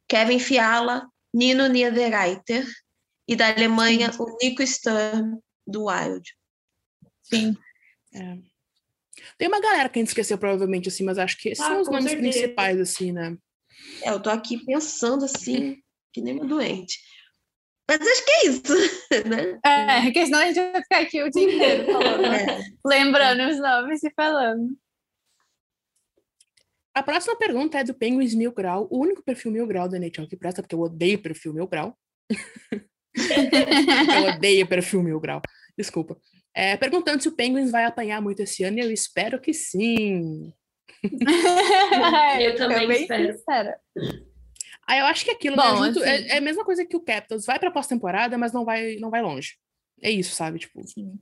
Kevin Fiala, Nino Niederreiter. E da Alemanha, o Nico Sturm, do Wild. Sim. É. Tem uma galera que a gente esqueceu, provavelmente, assim, mas acho que esses Ah, são os nomes certeza. principais, assim, né? É, eu tô aqui pensando assim, que nem uma doente. Mas acho que é isso, né? É, porque senão a gente vai ficar aqui o dia inteiro falando, É. lembrando os nomes e falando. A próxima pergunta é do Penguins Mil Grau, o único perfil Mil Grau da NHL que presta, porque eu odeio perfil Mil Grau. eu odeio perfil Mil Grau. Desculpa. É, perguntando se o Penguins vai apanhar muito esse ano, e eu espero que sim. Eu também bem espero. sincera. Ah, eu acho que aquilo Bom, né, junto- assim- é, é a mesma coisa que o Capitals. Vai pra pós-temporada, mas não vai, não vai longe. É isso, sabe? Tipo, Sim.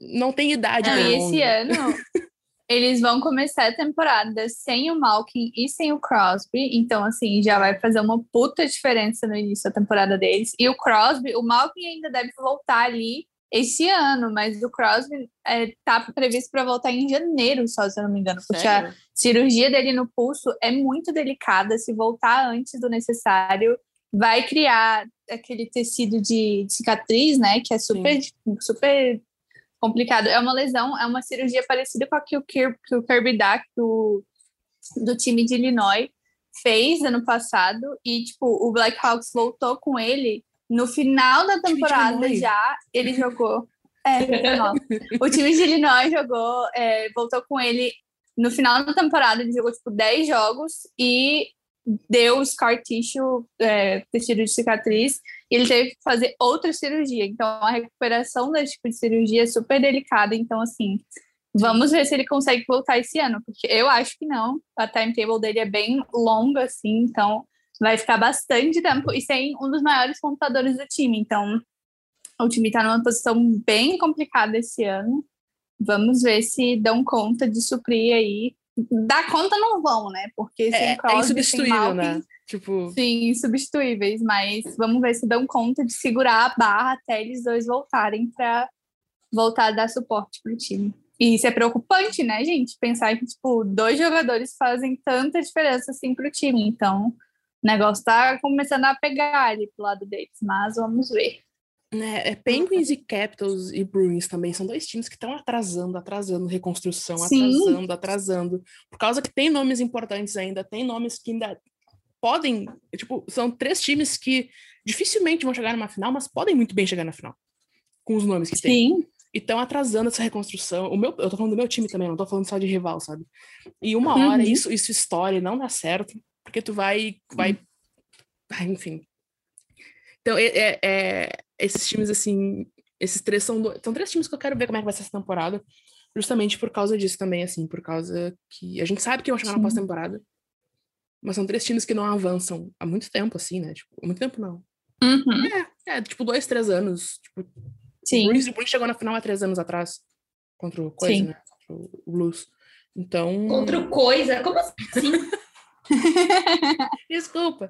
não tem idade Não, e esse ano eles vão começar a temporada sem o Malkin e sem o Crosby, então assim, já vai fazer uma puta diferença no início da temporada deles. E o Crosby, o Malkin ainda deve voltar ali esse ano, mas o Crosby é, tá previsto para voltar em janeiro, só se eu não me engano, porque a Sério? cirurgia dele no pulso é muito delicada. Se voltar antes do necessário, vai criar aquele tecido de cicatriz, né? Que é super, super complicado. É uma lesão, é uma cirurgia parecida com a que o, Kir, que o Kirby Duck do, do time de Illinois fez ano passado. E, tipo, o Blackhawks voltou com ele no final da temporada já. Ele jogou. É. O time de Illinois jogou, é, voltou com ele no final da temporada, ele jogou tipo 10 jogos e deu scar tissue, é, tecido de cicatriz, e ele teve que fazer outra cirurgia. Então, a recuperação desse tipo de cirurgia é super delicada. Então, assim, vamos ver se ele consegue voltar esse ano, porque eu acho que não. A timetable dele é bem longa, assim, então vai ficar bastante tempo e sem um dos maiores computadores do time. Então, o time está numa posição bem complicada esse ano. Vamos ver se dão conta de suprir aí. Dar conta não vão, né? Porque sem é, Crosby, é insubstituível, né? Tipo... Sim, insubstituíveis, mas vamos ver se dão conta de segurar a barra até eles dois voltarem para voltar a dar suporte pro time. E isso é preocupante, né, gente? Pensar que, tipo, dois jogadores fazem tanta diferença assim pro time. Então, o negócio tá começando a pegar ali pro lado deles, mas vamos ver. É, é Penguins e Capitals e Bruins também são dois times que estão atrasando, atrasando reconstrução, Sim. atrasando, atrasando. Por causa que tem nomes importantes ainda, tem nomes que ainda podem, tipo, são três times que dificilmente vão chegar numa final, mas podem muito bem chegar na final. Com os nomes que tem. Sim. E estão atrasando essa reconstrução. O meu, eu tô falando do meu time também, não tô falando só de rival, sabe? E uma hora uhum. isso, isso e não dá certo, porque tu vai, vai, uhum. enfim, então, é, é, é, esses times, assim, esses três são, do... são três times que eu quero ver como é que vai ser essa temporada, justamente por causa disso também, assim, por causa que a gente sabe que vão chegar Sim. na pós-temporada, mas são três times que não avançam há muito tempo, assim, né? Tipo, há muito tempo não. Uhum. É, é, tipo, dois, três anos. Tipo, Sim. O Bruins, o Bruins chegou na final há três anos atrás, contra o Coisa, Sim. né? Contra o Blues. Então... Contra o Coisa? Como assim? Desculpa.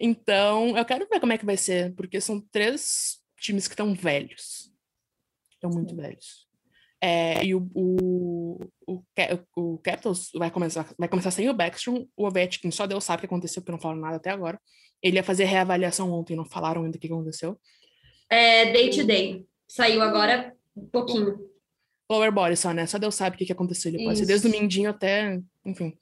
Então, eu quero ver como é que vai ser, porque são três times que estão velhos. Estão muito velhos. É, e o, o, o, o, Capitals vai começar, vai começar sem o Backstrom, o Ovechkin só Deus sabe o que aconteceu, porque não falaram nada até agora. Ele ia fazer reavaliação ontem, não falaram ainda o que aconteceu. É day to day. Saiu agora um pouquinho. Lower body só, né? Só Deus sabe o que aconteceu. Ele pode ser desde o Mindinho até, enfim.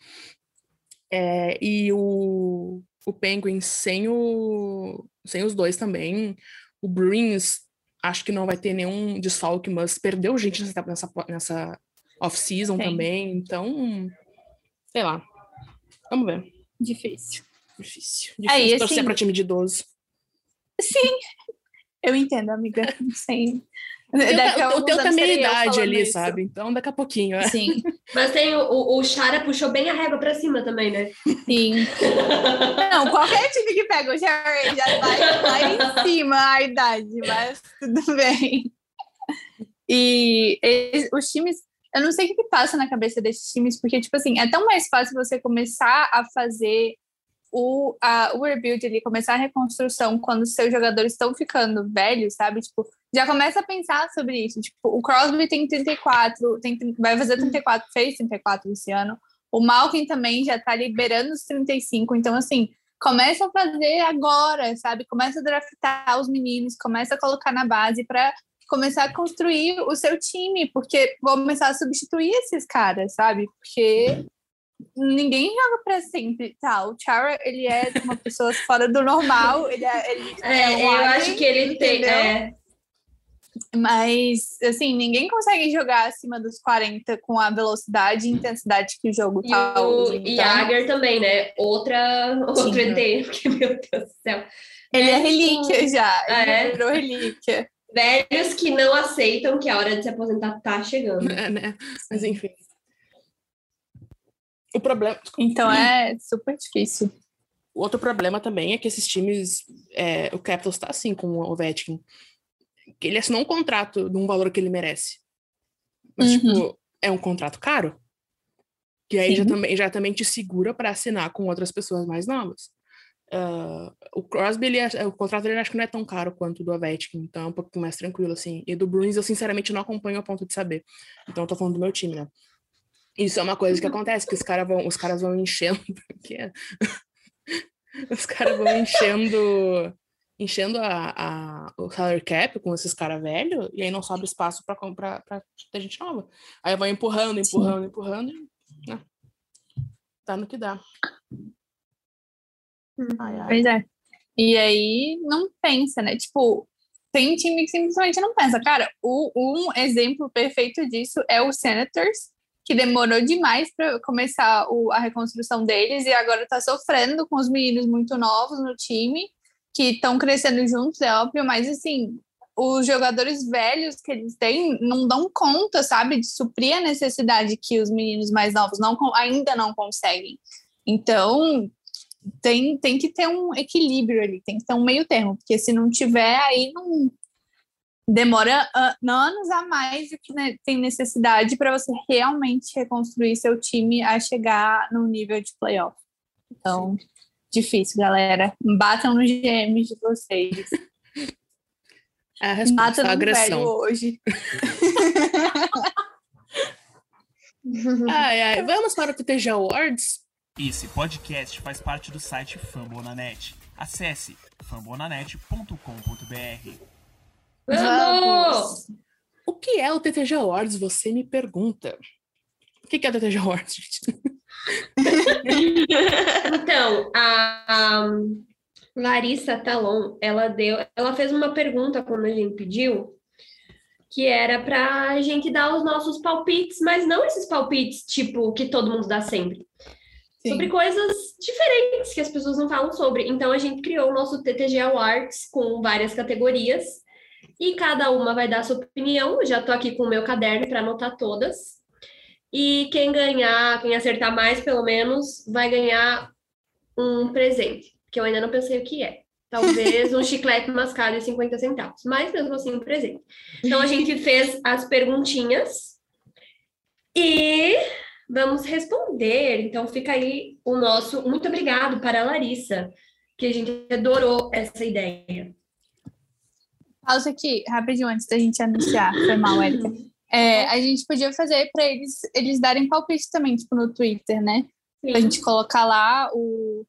É, e o, o Penguins sem, o, sem os dois também. O Bruins, acho que não vai ter nenhum desfalque, mas perdeu gente nessa, nessa, nessa off-season também. Então, sei lá. Vamos ver. Difícil. Difícil. Difícil Aí, torcer assim, para time de idoso. Sim, eu entendo, amiga. Sem, o, teu tá meia idade ali, isso. sabe? Então, daqui a pouquinho. É. Sim. Mas tem o, o Chara puxou bem a régua pra cima também, né? Sim. Não, qualquer time que pega o Jerry já vai lá em cima a idade, mas tudo bem. E eles, os times, eu não sei o que passa na cabeça desses times, porque, tipo assim, é tão mais fácil você começar a fazer o, a, o rebuild ali, começar a reconstrução quando seus jogadores estão ficando velhos, sabe? Tipo, já começa a pensar sobre isso. Tipo, o Crosby tem 34, tem, vai fazer 34, fez 34 esse ano. O Malkin também já tá liberando os 35. Então, assim, começa a fazer agora, sabe? Começa a draftar os meninos, começa a colocar na base para começar a construir o seu time, porque vou começar a substituir esses caras, sabe? Porque ninguém joga para sempre, tá? O Chara, ele é uma pessoa fora do normal, ele é, ele é, é um eu alien, acho que ele entendeu? tem, é... Mas, assim, ninguém consegue jogar acima dos 40 com a velocidade e intensidade que o jogo e tá o hoje. Então... Jagger também, né? Outra, outro ET, porque, meu Deus do céu. Ele é relíquia já, ele é. virou relíquia. Velhos que não aceitam que a hora de se aposentar tá chegando. É, né? Mas, enfim. O problema. Então é super difícil. O outro problema também é que esses times. É, o Capitals está assim com o Ovechkin. Que ele assinou um contrato de um valor que ele merece. Mas, uhum. tipo, é um contrato caro. Que aí já também, já também te segura para assinar com outras pessoas mais novas. Uh, o Crosby, ele, o contrato dele acho que não é tão caro quanto o do Ovechkin, então é um pouco mais tranquilo, assim. E do Bruins eu, sinceramente, não acompanho a ponto de saber. Então eu tô falando do meu time, né? Isso é uma coisa que acontece, que os caras vão, os caras vão enchendo, os caras vão enchendo enchendo a, a, o salary cap com esses caras velhos, e aí não sobra espaço para comprar para ter gente nova. Aí vai empurrando, empurrando, Sim. empurrando, e, né? Tá no que dá. Hum, ai, ai. Pois é. E aí não pensa, né? Tipo, tem time que simplesmente não pensa. Cara, o, um exemplo perfeito disso é o Senators, que demorou demais para começar o, a reconstrução deles e agora está sofrendo com os meninos muito novos no time, que estão crescendo juntos, é óbvio, mas assim, os jogadores velhos que eles têm não dão conta, sabe, de suprir a necessidade que os meninos mais novos não, ainda não conseguem. Então, tem, tem que ter um equilíbrio ali, tem que ter um meio termo, porque se não tiver, aí não, demora anos a mais do que né, tem necessidade para você realmente reconstruir seu time a chegar no nível de playoff. Então, Sim. Difícil, galera. Batam nos GMs de vocês. É a resposta Mata agressão. hoje. ai, ai. Vamos para o TTG Awards? Esse podcast faz parte do site Fambonanet. Acesse fambonanet.com.br. Vamos! O que é o TTG Awards? Você me pergunta. O que é o TTG Awards, gente? então, a Larissa Talon, ela deu, ela fez uma pergunta quando a gente pediu, que era para a gente dar os nossos palpites, mas não esses palpites tipo que todo mundo dá sempre. Sim. Sobre coisas diferentes que as pessoas não falam sobre. Então a gente criou o nosso TTG Awards com várias categorias e cada uma vai dar sua opinião. Eu já estou aqui com o meu caderno para anotar todas. E quem ganhar, quem acertar mais, pelo menos, vai ganhar um presente, que eu ainda não pensei o que é. Talvez um chiclete mascado de 50 centavos, mas mesmo assim um presente. Então a gente fez as perguntinhas e vamos responder. Então fica aí o nosso muito obrigado para a Larissa, que a gente adorou essa ideia. Pausa aqui, rapidinho, antes da gente anunciar. Foi mal, Érica. É, a gente podia fazer para eles, eles darem palpite também, tipo, no Twitter, né? Sim. Pra gente colocar lá o,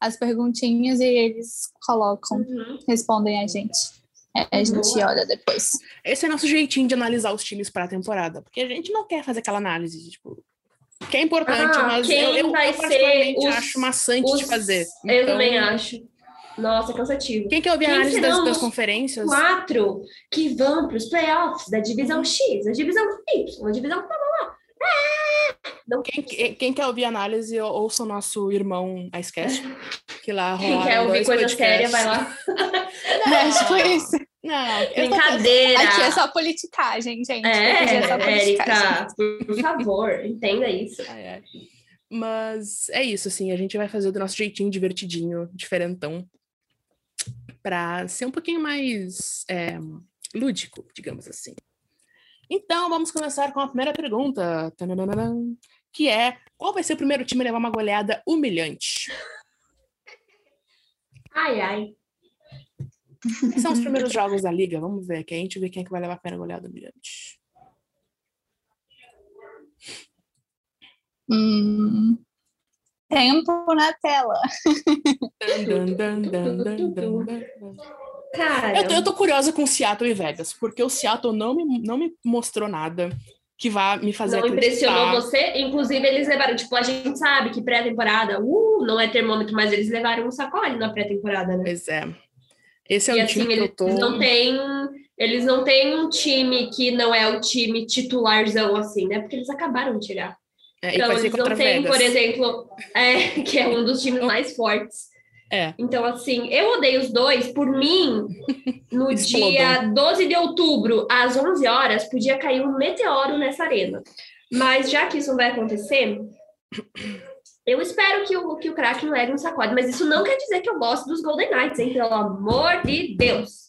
as perguntinhas e eles colocam, uhum. respondem a gente. É, a gente Boa. olha depois. Esse é nosso jeitinho de analisar os times para a temporada, porque a gente não quer fazer aquela análise, tipo, que é importante, ah, mas eu, eu, vai eu ser os, acho maçante os, de fazer. Eu então, também acho. Nossa, cansativo. Quem quer ouvir a análise das, das, conferências? Quatro que vão para os playoffs da divisão X, da divisão Y, a divisão que tá lá. Não. Quem, quem, quer ouvir a análise, ouça o nosso irmão a Sketch, que lá Quem quer ouvir coisa séria, vai lá. é, tipo isso. Não, brincadeira. Aqui é só politicagem, gente. É, é Érica, por favor, entenda isso. Ai, ai. Mas é isso, assim, a gente vai fazer do nosso jeitinho divertidinho, diferentão para ser um pouquinho mais é, lúdico, digamos assim. Então, vamos começar com a primeira pergunta, que é: qual vai ser o primeiro time a levar uma goleada humilhante? Ai, ai. Quais são os primeiros jogos da liga? Vamos ver aqui. A gente vê quem é que vai levar a primeira goleada humilhante. Hum, tempo na tela. Cara, eu, eu tô curiosa com Seattle e Vegas, porque o Seattle não me, não me mostrou nada que vá me fazer Não acreditar. impressionou você? Inclusive, eles levaram, tipo, a gente sabe que pré-temporada, uh, não é termômetro, mas eles levaram um sacode na pré-temporada, né? Pois é. Esse é e um assim, time que eu tô... não têm, eles não têm um time que não é o time titularzão, assim, né? Porque eles acabaram de tirar. É, então, eles não têm, por exemplo, é, que é um dos times mais fortes. É. Então, assim, eu odeio os dois. Por mim, no dia 12 de outubro, às 11 horas, podia cair um meteoro nessa arena. Mas já que isso não vai acontecer, eu espero que o, que o Kraken leve um sacode. Mas isso não quer dizer que eu gosto dos Golden Knights, hein? Pelo amor de Deus.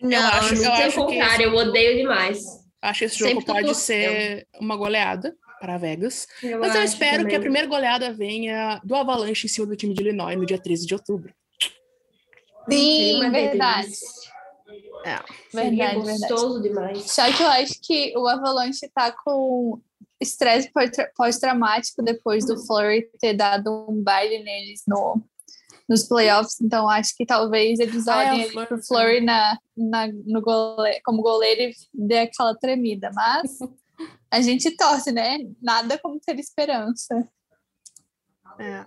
Não, eu acho, eu acho contrário, eu odeio demais. Acho que esse jogo Sempre pode ser uma goleada para Vegas. Eu mas eu espero também. que a primeira goleada venha do Avalanche em cima do time de Illinois no dia 13 de outubro. Sim, Uma verdade. É. Verdade, gostoso demais. Só que eu acho que o Avalanche tá com estresse pós-traumático depois do Flurry ter dado um baile neles no, nos playoffs, então acho que talvez eles Ah, é, olhem o ali Fleury, pro Flurry na, na, no gole, como goleiro e dê aquela tremida, mas a gente torce, né? Nada como ter esperança. É.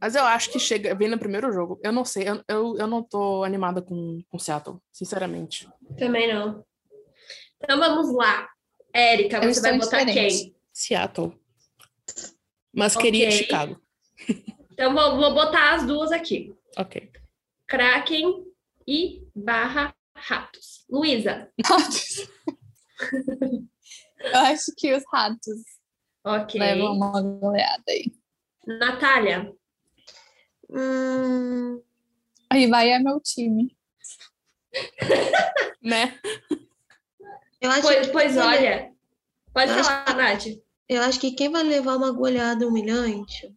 Mas eu acho que chega, vem no primeiro jogo. Eu não sei, eu, eu, eu não tô animada com, com Seattle, sinceramente. Também não. Então vamos lá. Érica, Eu você vai botar diferente. quem? Seattle. Mas queria Ok. Chicago. Então vou, vou botar as duas aqui. Ok. Kraken e barra ratos. Luísa. Eu acho que os ratos Ok. levam uma goleada aí. Natália. Hum, Aí vai é meu time. Né? eu acho Pois, que pois olha. Pode Eu acho falar, Nath. Eu acho que quem vai levar uma goleada humilhante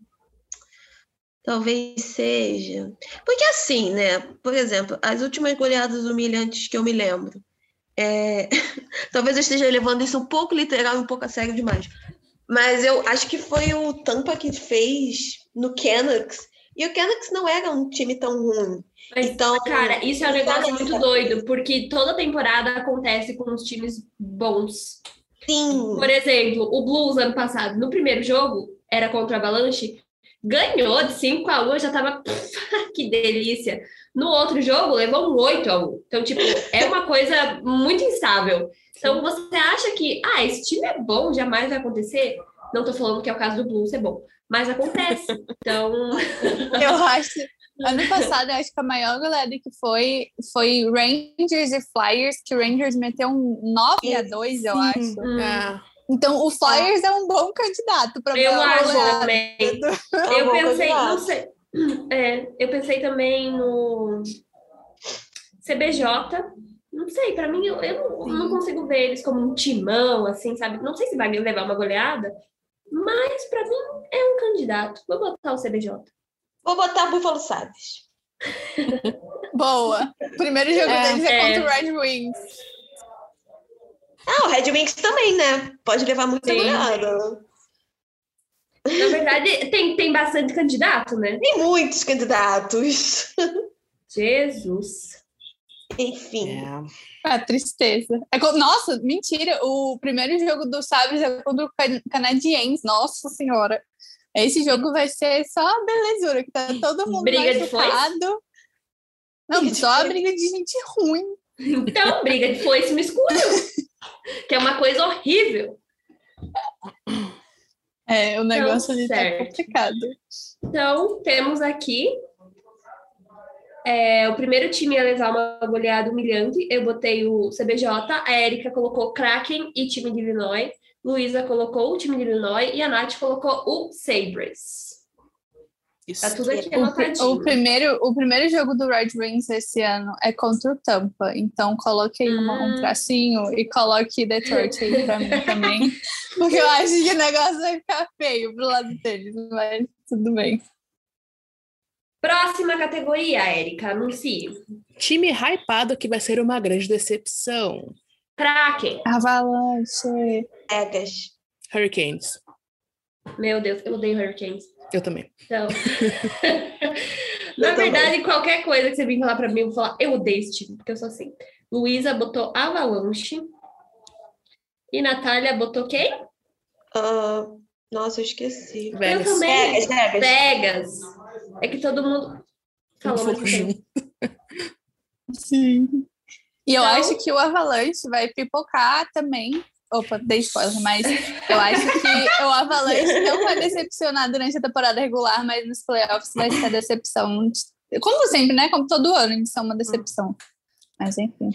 talvez seja. Porque assim, né? Por exemplo, as últimas goleadas humilhantes que eu me lembro. É, Talvez eu esteja levando isso um pouco literal e um pouco a sério demais. Mas eu acho que foi o Tampa que fez no Canucks. E o Canucks não era um time tão ruim. Mas, Então, cara, isso é um negócio muito doido, porque toda temporada acontece com os times bons. Sim. Por exemplo, o Blues ano passado, no primeiro jogo, era contra a Avalanche, ganhou de 5 a 1, eu já tava, que delícia. No outro jogo, levou um 8 a 1. Então, tipo, é uma coisa muito instável. Então, você acha que, ah, esse time é bom, jamais vai acontecer? Não tô falando que é o caso do Blues ser bom, mas acontece. Então, Eu acho. Ano passado, eu acho que a maior goleada que foi foi Rangers e Flyers, que o Rangers meteu um 9 a 2, eu acho. hum, Ah, Então o Flyers é um bom candidato para eu acho goleada. também. É um Eu pensei, não sei. É, eu pensei também no CBJ. Não sei, pra mim, eu, eu não, não consigo ver eles como um timão, assim, sabe? Não sei se vai levar uma goleada, mas pra mim é um candidato. Vou botar o CBJ. Vou botar Buffalo Sabres. Boa. O primeiro jogo É, deles é, é. contra o Red Wings. Ah, o Red Wings também, né? Pode levar muita Sim. goleada. Na verdade, tem, tem bastante candidato, né? Tem muitos candidatos. Jesus. Enfim. é. Ah, tristeza. É Nossa, mentira. O primeiro jogo do Sabres é contra o Can- Canadiens. Nossa Senhora. Esse jogo vai ser só a belezura, que tá todo mundo Briga machucado. Não, Briga de só a briga de gente ruim. Então, briga de foice no escuro. que é uma coisa horrível. É, o negócio ali tá complicado. Então, temos aqui é, o primeiro time a levar uma goleada humilhante. Eu botei o CBJ, a Erika colocou Kraken e time de Illinois. Luísa colocou o time de Illinois e a Nath colocou o Sabres. Isso. Tá tudo aqui O, pri- anotadinho. o primeiro, o primeiro jogo do Red Wings esse ano é contra o Tampa. Então coloque aí uma- um Hum. tracinho e coloque Detroit aí pra mim também. Porque eu acho que o negócio vai ficar feio pro lado deles, mas tudo bem. Próxima categoria, Erika, anuncie. Time hypado que vai ser uma grande decepção. Kraken. Avalanche. Vegas. Hurricanes. Meu Deus, eu odeio Hurricanes. Eu também. Então, na Eu também. verdade, qualquer coisa que você vir falar pra mim, eu vou falar, eu odeio esse time, porque eu sou assim. Luísa botou Avalanche. E Natália botou quem? Ah, nossa, eu esqueci. Vegas. Eu também. Vegas, Vegas. Vegas. É que todo mundo falou tempo. Sim. E eu Então- acho que o Avalanche vai pipocar também. Opa, dei spoiler, mas eu acho que o Avalanche não vai decepcionar durante a temporada regular, mas nos playoffs vai ser a decepção. Como sempre, né? Como todo ano, eles são uma decepção. Mas enfim.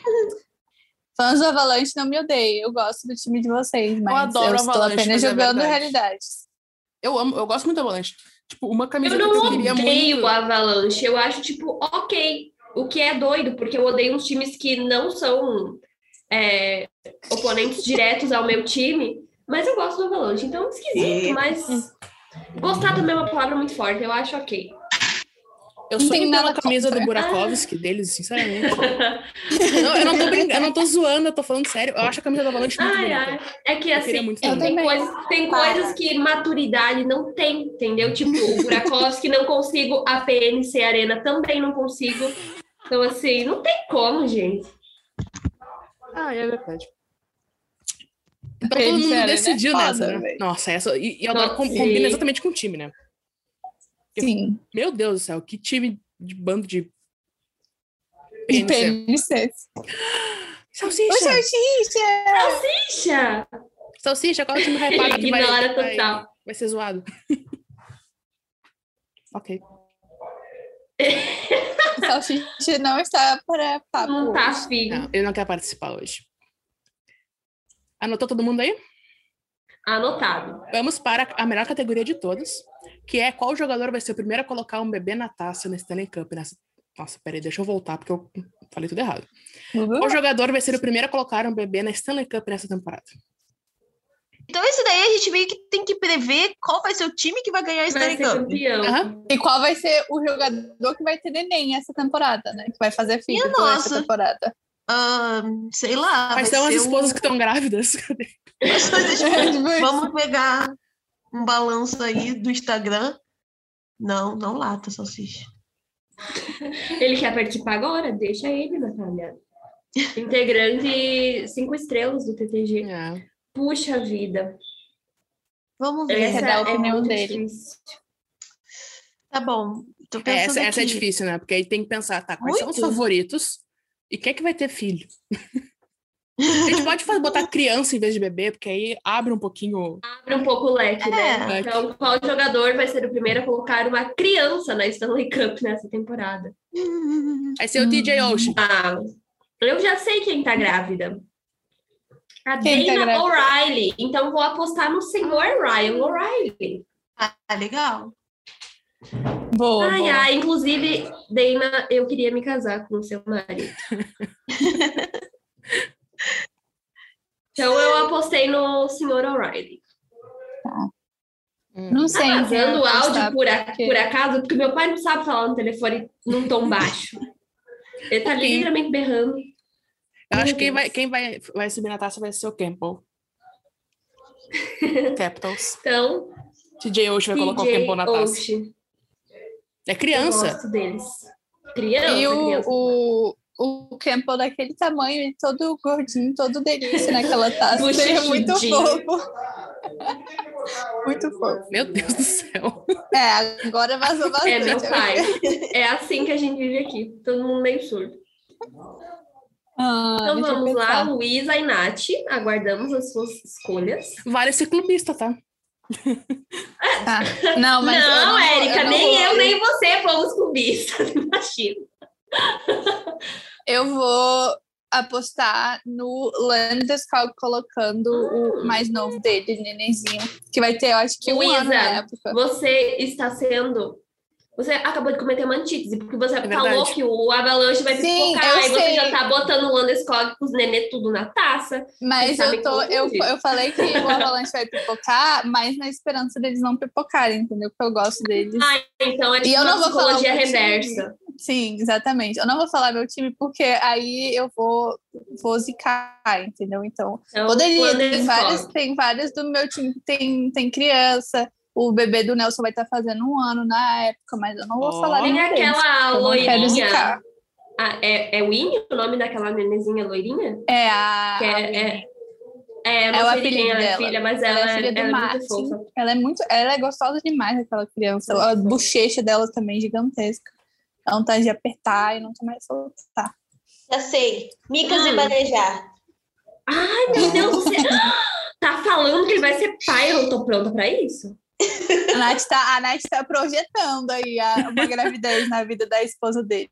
Fãs do Avalanche não me odeiem. Eu gosto do time de vocês, mas eu, adoro estou Avalanche, apenas mas é jogando realidades. Eu amo, eu gosto muito da Avalanche. Tipo, uma Eu camiseta não que eu queria odeio muito. o Avalanche. Eu acho, tipo, ok. O que é doido, porque eu odeio uns times que não são é, oponentes diretos ao meu time, mas eu gosto do Avalanche. Então, é esquisito, mas. Gostar também é uma palavra muito forte, eu acho ok. Eu Não pela nada camisa do contra. Burakovsky deles, sinceramente. não, eu não tô brincando, eu não tô zoando, eu tô falando sério. Eu acho a camisa da Avalanche muito Ai, bonita. ai. É que assim, muito tem, também. coisas, tem Para. coisas que maturidade não tem, entendeu? Tipo, o Burakovsky não consigo, a PNC Arena também não consigo. Então, assim, não tem como, gente. Ah, é verdade. Então Eles todo mundo né? decidiu nessa, né? velho. Nossa, essa. E, e agora Nossa, com- sim. combina exatamente com o time, né? Sim. Meu Deus do céu, que time de bando de. E PNC. PNC. Salsicha! O Salsicha! Xixa! Salsicha, qual é o time hypado que vai, Ignora vai, total. vai ser zoado? ok. Salsicha não está para papo. Não tá afim. Não, ele não quer participar hoje. Anotou todo mundo aí? Anotado. Vamos para a melhor categoria de todas, que é qual jogador vai ser o primeiro a colocar um bebê na taça na Stanley Cup. Nessa... Nossa, peraí, deixa eu voltar, porque eu falei tudo errado. Uhum. Qual jogador vai ser o primeiro a colocar um bebê na Stanley Cup nessa temporada? Então, isso daí a gente meio que tem que prever qual vai ser o time que vai ganhar esse Vai Stanley Cup. campeão. Aham. E qual vai ser o jogador que vai ter neném essa temporada, né? Que vai fazer filho Minha durante nossa. essa temporada. Ah, sei lá. Quais vai são as esposas um- que estão grávidas? Tipo isso. Vamos pegar um balanço aí do Instagram. Não, não lata, salsicha. Ele quer participar agora? Deixa ele, Natália. Integrante cinco estrelas do TTG. É. Puxa vida. Vamos ver. Quer dar a é opinião muito dele. difícil. Tá bom. Tô É, pensando essa, essa é difícil, né? Porque aí tem que pensar, tá, quais são os Muito. favoritos e quem é que vai ter filho? A gente pode fazer, botar criança em vez de bebê, porque aí abre um pouquinho. Abre um pouco o leque, né? É. Então, qual jogador vai ser o primeiro a colocar uma criança na Stanley Cup nessa temporada? Vai ser o TJ Ocean. Ah, eu já sei quem tá grávida. A tá Dana? O'Reilly. Então, vou apostar no senhor Ryan O'Reilly. Ah, legal. Boa, Ai, boa. ai, inclusive, Dana, eu queria me casar com o seu marido. então, eu apostei no senhor O'Reilly. Hum. Não sei. Tá vazando o áudio por, a- porque- por acaso? Porque meu pai não sabe falar no telefone num tom baixo. Ele tá Sim. literalmente berrando. Eu acho que quem, vai, quem vai, vai subir na taça vai ser o Campbell. Capitals. Então, TJ Ocean vai colocar o Campbell na taça. Oshie, É eu criança. gosto deles. Criança, E o, criança. o, o Campbell daquele tamanho, ele todo gordinho, todo delícia naquela taça. Seria muito Bochechudinho. fofo. muito fofo. Meu Deus do céu. É, agora vazou bastante. É meu pai. É assim que a gente vive aqui. Todo mundo meio surdo. Ah, Então eu vamos lá. Luísa e Nath. Aguardamos as suas escolhas. Vale ser clubista, tá? Tá. Não, mas eu não, Érica, nem vou- eu, nem você fomos clubistas. Imagina. Eu vou apostar no Landeskog colocando o mais novo dele, nenenzinho. Que vai ter, eu acho que um Luísa, ano na época. Você está sendo. Você acabou de cometer uma antítese, porque você É falou que o Avalanche vai pipocar, e você sei. já tá botando o Landeskog com os nenê tudo na taça. Mas eu, tô, eu, confunde. eu falei que o Avalanche vai pipocar, mas na esperança deles não pipocarem, entendeu? Porque eu gosto deles. Ah, então é E eu uma não vou falar reversa. Sim, exatamente. Eu não vou falar meu time porque aí eu vou, vou zicar, entendeu? Então, Então, poderia. Tem vários, tem vários do meu time que tem, tem criança. O bebê do Nelson vai estar fazendo um ano na época, mas eu não vou Ó. falar nenhum deles. aquela não loirinha. Ah, é, é Winnie o nome daquela nenezinha loirinha? É a. Que a é, é, é, não É o apelido é dela. filha, mas Ela ela, é filha do ela é muito fofa. Ela é muito, ela é gostosa demais, aquela criança. A bochecha dela também é gigantesca. Dá vontade de apertar e nunca mais soltar. Já sei. Micas Hum. e Manejar. Ai, meu Deus do céu! Tá falando que ele vai ser pai, eu não tô pronta pra isso? A Nath tá, a Nath tá projetando aí a- uma gravidez na vida da esposa dele.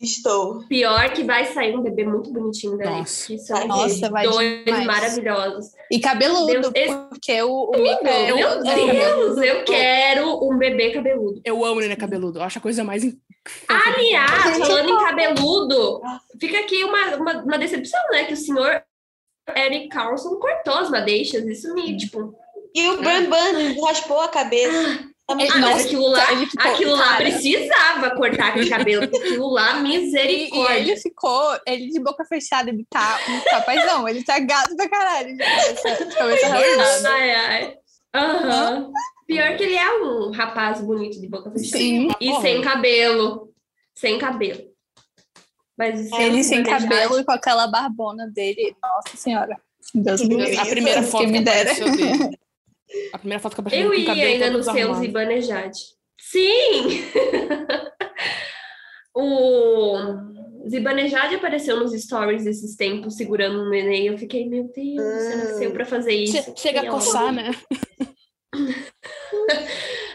Estou. Pior que vai sair um bebê muito bonitinho daí. Nossa. Que são Nossa, vai dois demais. maravilhosos. E cabeludo, Deus, esse- porque o, o é- Meu eu- eu- Deus, eu quero um bebê cabeludo. Eu amo neném cabeludo. Eu acho a coisa mais. Aliás, falando em cabeludo, fica aqui uma, uma, uma decepção, né? Que o senhor Eric Carlson cortou as madeixas. Isso me, tipo. E o Bran Bran raspou a cabeça. Tá muito Ah, mas Nossa, aquilo lá, ele ficou- aquilo lá precisava cortar aquele cabelo. porque Aquilo lá, E, e misericórdia. ele ficou, ele de boca fechada, ele tá um rapazão, ele tá gato pra caralho, cabeça, de cabeça. Ai, ai. Aham. Pior que ele é um rapaz bonito de boca fechada. Sim, E Porra. sem cabelo. Sem cabelo. Mas ele sem cabelo e com aquela barbona dele, nossa senhora. Deus me livre. A primeira foto me que dera. apareceu dele. A primeira foto que apareceu Eu dele ia cabelo ainda no seu desarrumado. Zibanejade. Sim! o Zibanejad apareceu nos stories esses tempos segurando um neném. Eu fiquei, meu Deus, você nasceu pra fazer isso. Che- Chega a coçar, né?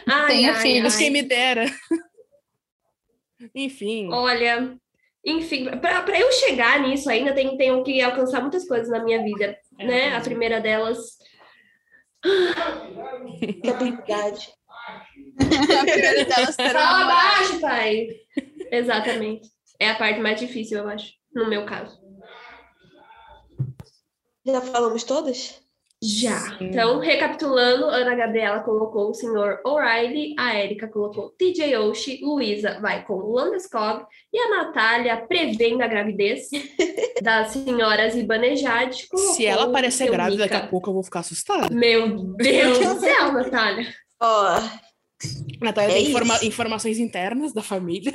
Ai, Tenha ai, filhos, ai. Quem me dera. Enfim. Olha, enfim, pra pra eu chegar nisso ainda tem, tenho que alcançar muitas coisas na minha vida, É, né? A primeira delas Estabilidade. A primeira delas Fala baixo, pai. Exatamente. É a parte mais difícil, eu acho, no meu caso. Já falamos todas? Já. Então, recapitulando, Ana Gabriela colocou o senhor O'Reilly, a Erika colocou TJ Oshie, Luísa vai com o Landeskog e a Natália, prevendo a gravidez das senhoras Ibanejad, Se ela aparecer grávida daqui a pouco, eu vou ficar assustada. Meu Deus do céu, Natália. Ó, Natália É tem informa- informações internas da família.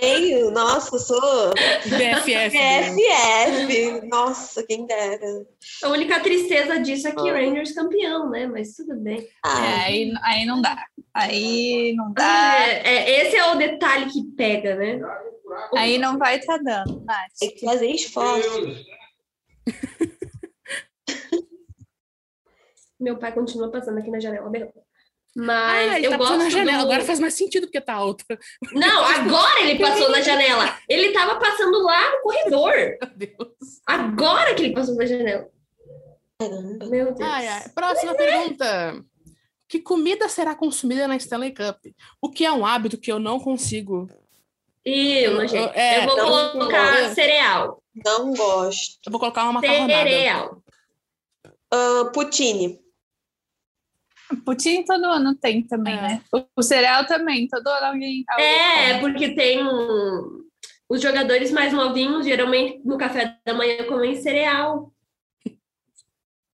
tenho. Nossa, eu sou BFF. né? BFF. Nossa, quem dera. A única tristeza disso é que Rangers campeão, né? Mas tudo bem. É, Ah, aí, aí não dá. Aí não dá. É, é, esse é o detalhe que pega, né? Aí não vai estar dando, Nath. tem que fazer esforço. Meu pai continua passando aqui na janela, berrando. Ah, Mas ele eu tá gosto na janela. do... Agora faz mais sentido porque tá alta. Não, agora ele passou na janela. Ele tava passando lá no corredor. Meu Deus. Agora que ele passou na janela. Meu Deus. Ai, ai. Próxima pergunta. Que comida será consumida na Stanley Cup? O que é um hábito que eu não consigo? Ih, Eu- eu- é, eu vou colocar gosto. cereal. Não gosto. Eu vou colocar uma macarronada. Cereal. Ah, Poutine. Putin todo ano tem também, É. né? O, o cereal também, todo ano alguém. alguém É, come. porque tem um- os jogadores mais novinhos, geralmente no café da manhã comem cereal.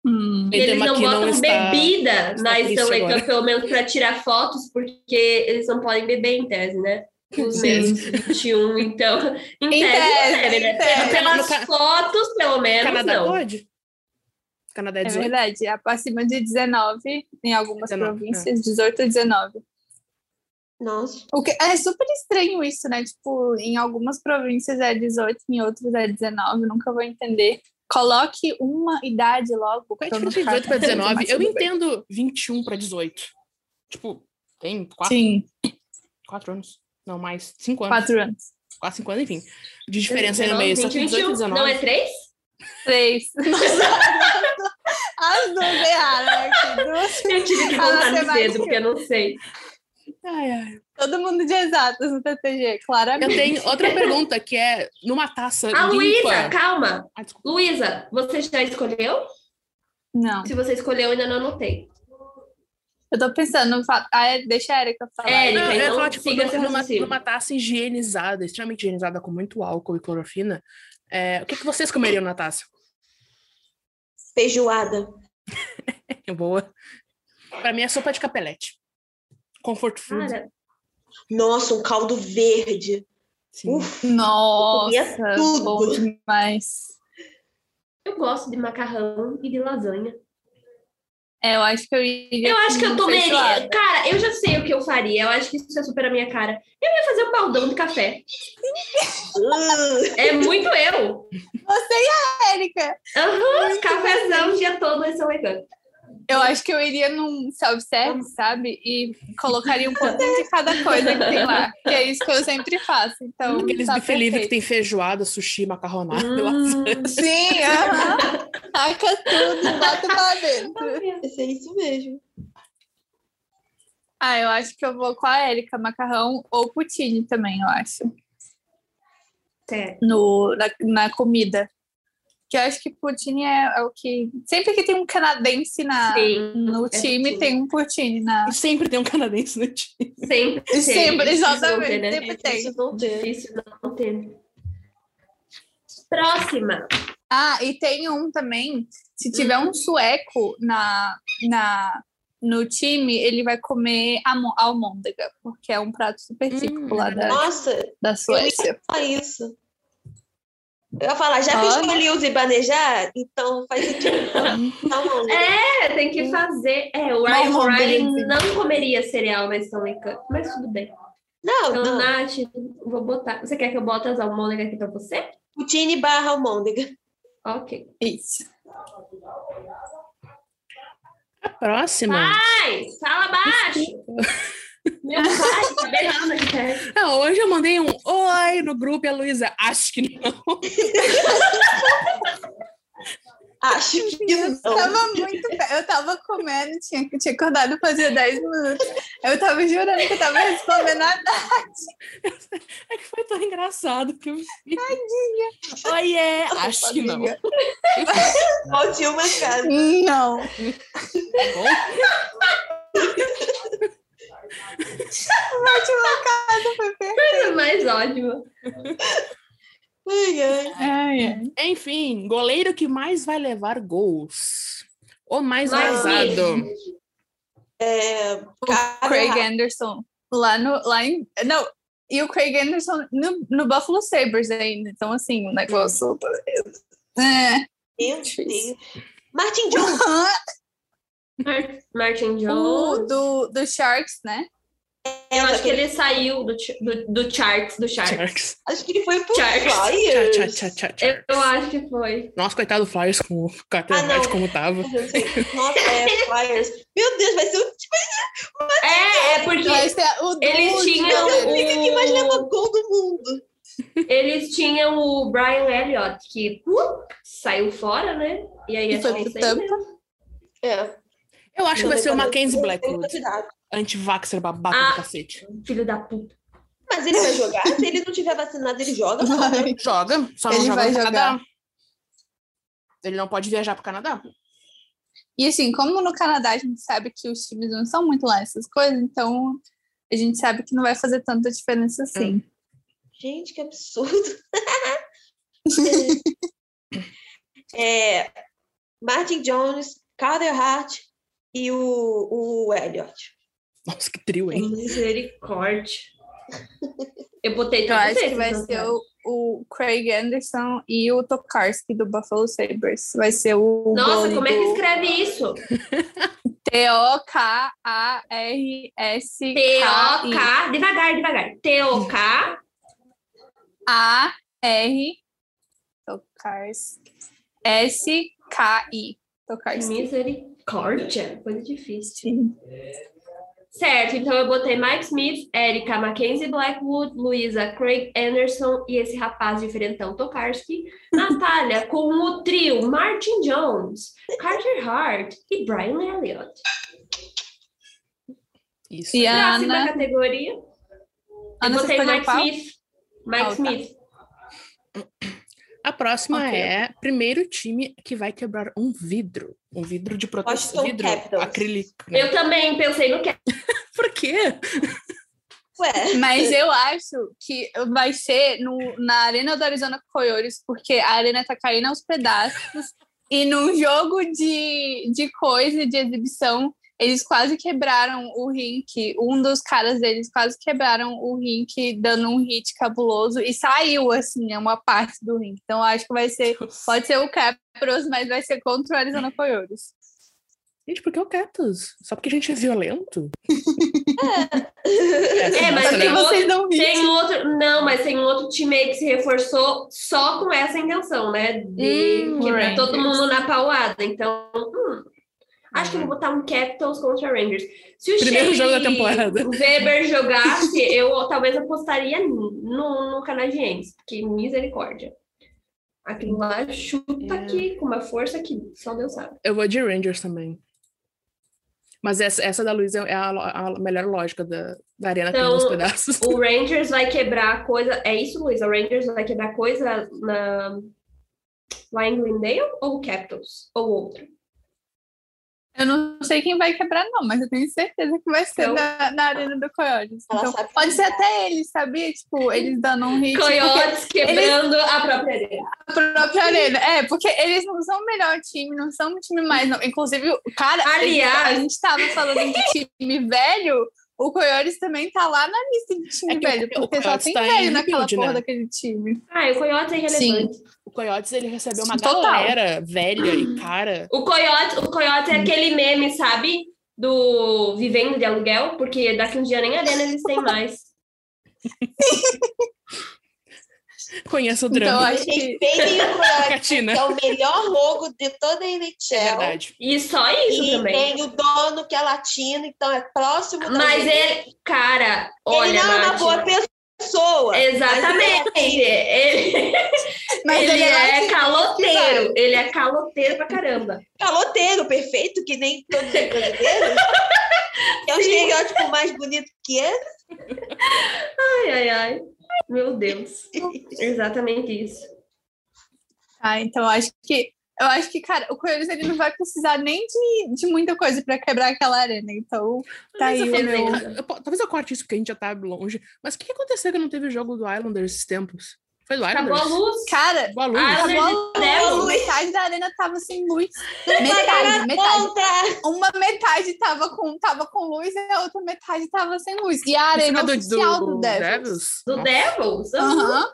Hum. E eles não que não botam está- bebida está na Stanley. Cup, pelo menos para tirar fotos, porque eles não podem beber em tese, né? Os menos 21, então. Em, Em tese, tese, né? em tese. Pelas fotos, pelo menos, Canadá não. pode? Canadá é É 18. verdade, é acima de 19 em algumas 19, províncias, 18 a 19. Nossa. O que é super estranho isso, né? Tipo, em algumas províncias é 18, em outras é 19, nunca vou entender. Coloque uma idade logo. Qual é a diferença de 18 para ficar confusa, 19? mas Eu entendo 21 para 18. Tipo, tem 4, Sim, anos. Não, mais. 5 anos. quatro anos. 4, 5 anos, enfim. De diferença aí no meio. Só que 20, 18 e 21. 19. Não é três? Três. Nossa, as duas erraram aqui. Duas. Eu tive que A contar no cedo, porque eu não sei. Ai, ai. Todo mundo de exatas no TTG, Eu claramente. tenho outra pergunta que é numa taça A limpa. Luísa, calma. Ah. Luísa, você já escolheu? Não, Se você escolheu, eu ainda não anotei. eu tô pensando, fa- ah, é, deixa a Erika falar. É, Não, eu ia então falar, tipo, siga numa, numa taça higienizada, extremamente higienizada, com muito álcool e clorofina, é, o que, que vocês comeriam na taça? Feijoada. Boa. Pra mim é sopa de capelete. Comfort food. Cara, Nossa, um caldo verde. Sim. Uf, Nossa, comia tudo. bom demais. eu gosto de macarrão e de lasanha. É, eu acho que eu iria. Eu acho que eu tomaria. feijoada. Cara, eu já sei o que eu faria. Eu acho que isso é super a minha cara. Eu ia fazer um baldão de café. É muito eu. Você e a Erika. Aham, cafezão o dia todo, esse é legal. Eu acho que eu iria num self-service, sabe? E colocaria um pouquinho de cada coisa que tem lá. Que é isso que eu sempre faço. Então, Aqueles tá buffet livre que tem feijoada, sushi, macarronada. Hum, Sim, aham. Taca tudo, bota pra dentro. ser isso mesmo. Ah, eu acho que eu vou com a Erika, macarrão ou poutine também, eu acho. certo. No, na, na comida. Que eu acho que poutine é, é o que. Sempre que tem um canadense na, Sim, no é time, tem um poutine na. E sempre tem um canadense no time. Sempre. tem. Sempre, exatamente, ter, né? sempre tem. Difícil não ter. Difícil não ter. Próxima. Ah, e tem um também. Se tiver um sueco na, na, no time, ele vai comer almôndega, porque é um prato super típico Hum, lá da, Nossa, da Suécia. só isso. Eu ia falar, já que escolhi o Zibanejar, então faz sentido. Tá. É, tem que fazer. É, o Ryan Não, O'Reilly beleza. não comeria cereal na Stanley Cup, mas tudo bem. Não, Então, não. Nath, vou botar. Você quer que eu bote as almôndegas aqui pra você? Poutine barra almôndega. Ok. Isso. A próxima. Pai, fala baixo! Meu pai tá berrando aqui perto. Não, hoje eu mandei um oi no grupo e a Luísa, acho que não. Acho que Eu não. tava muito. Eu tava comendo, tinha, tinha acordado fazia 10 minutos. Eu tava jurando que eu tava respondendo a É que foi tão engraçado que eu vi. Tadinha. Oi, é. Acho que não. Volte uma casa. Não. É bom? A última casa foi perfeita. Coisa mais ótima. Ai, ai. Ai, ai. Enfim, goleiro que mais vai levar gols. O mais Mais vazado. É, O Craig Anderson lá no. Lá em, não, e o Craig Anderson no, no Buffalo Sabres ainda. Então, assim, o negócio. É. Meu Deus. Martin Jones. Mar- Martin O Jones. do, do Sharks, né? Eu acho que ele saiu do, do, do charts, do. Sharks. Acho que ele foi pro Sharks. Flyers. tchá. Eu, acho que foi. Nossa, coitado do Flyers com o cartão Ah, como tava. Nossa, é Flyers. Meu Deus, vai ser o É, é porque Vai ser o Eles tinham. Liga que mais o- leva gol do mundo. eles tinham o Brian Elliott, que uh, saiu fora, né? E aí E acho foi que é pro Tampa. É. Eu acho que vai ser o Mackenzie Blackwood. Anti-vaxxer babaca Ah. do cacete. Filho da puta. Mas ele vai jogar? Se ele não tiver vacinado, ele joga? Vai. Joga, só não Ele joga vai no Canadá. jogar. Ele não pode viajar pro Canadá. E assim, como no Canadá a gente sabe que os times não são muito lá essas coisas, então a gente sabe que não vai fazer tanta diferença assim. Gente, que absurdo. é, Martin Jones, Carter Hart e o, o Elliott. Nossa, que trio, hein? Misericórdia. Eu botei Eu todos acho que vai não ser o, o Craig Anderson e o Tokarski do Buffalo Sabres. Vai ser o. Nossa, como é que do escreve isso? T-O-K-A-R-S-K-I. T-O-K. Devagar, devagar. T-O-K. A-R. Tokarski. S-K-I. Tokarski. Misericórdia. Coisa difícil. Sim. Certo, então eu botei Mike Smith, Erika Mackenzie Blackwood, Luísa Craig Anderson e esse rapaz diferentão Tokarski. Natália, com o trio Martin Jones, Carter Hart e Brian Elliott. Isso. E a Próxima Ana. categoria. Eu Ana, você botei Mike? Smith. Mike Ah, tá. A próxima Ok. é primeiro time que vai quebrar um vidro. Um vidro de proteção. Washington Vidro Capitals. acrílico. né? Eu também pensei no que. Por quê? Ué, Mas eu acho que vai ser no, na Arena do Arizona Coyotes, porque a arena tá caindo aos pedaços. e num jogo de, de coisa, de exibição, eles quase quebraram o rink. Um dos caras deles quase quebraram o rink, dando um hit cabuloso. E saiu, assim, é uma parte do rink. Então acho que vai ser. Pode ser o Capros, mas vai ser contra o Arizona Coyotes. Gente, por que o Cactus? Só porque a gente é violento? É, mas Nossa, tem outro, vocês não viram. tem um outro. Não, mas tem um outro time aí que se reforçou só com essa intenção, né? De Hum, quebrar Rangers. todo mundo na pauada. Então, hum, acho que eu vou botar um Capitals contra Rangers. Se o Primeiro Shea jogo da temporada. Weber jogasse, eu talvez apostaria no, no Canadiense, porque misericórdia. Aquilo lá chuta É. aqui com uma força que só Deus sabe. Eu vou de Rangers também. Mas essa, essa da Luísa é a, lo- a melhor lógica da, da arena Então, pedaços. O Rangers vai quebrar coisa. É isso, Luiz? O Rangers vai quebrar coisa na... lá em Glendale ou o Capitals? Ou outro? Eu não sei quem vai quebrar, não, mas eu tenho certeza que vai ser Então- na, na Arena do Coyotes. Então, pode ser até eles, sabia? Tipo, eles dando um hit. porque Coyotes quebrando a própria arena. A própria Arena. É, porque eles não são o melhor time, não são um time mais. Não. Inclusive, o cara. Aliás- a gente tava falando de time velho. O Coyotes também tá lá na lista de time É o- velho, o porque só Coyotes tem tá velho naquela porra daquele time. Ah, o Coyotes é irrelevante. O Coyotes, ele recebeu uma Total. galera velha e cara. O Coyote, o Coyote é aquele meme, sabe? Do vivendo de aluguel, porque daqui um dia nem arena eles têm mais. Conheço o Então, drama. acho que Respeitem o Croácia, Catina. que é o melhor logo de toda a É NHL. verdade. E só isso e também. tem o dono que é latino, então é próximo Mas gente. ele, cara, olha, ele não é uma boa pessoa. Exatamente. Ele, Mas ele ele é é caloteiro. Ele é caloteiro pra caramba. Caloteiro, perfeito, que nem todos os brasileiros. é um estereótipo mais bonito que é. Ai, ai, ai. Meu Deus. Exatamente isso. Ah, então acho que eu acho que, cara, o Coelhos ele não vai precisar nem de, de muita coisa para quebrar aquela arena. Então, tá Mas aí eu o falei, meu. talvez eu corte isso porque a gente já tá longe. Mas o que aconteceu que não teve jogo do Islanders esses tempos? Foi do Acabou a Islanders? luz. Cara, Acabou a luz. Acabou a luz, metade da arena tava sem luz. Vai Metade, metade. Uma metade tava com, tava com luz e a outra metade tava sem luz. E a arena do, oficial do, do Devils. Devils? Do. Devils? Aham.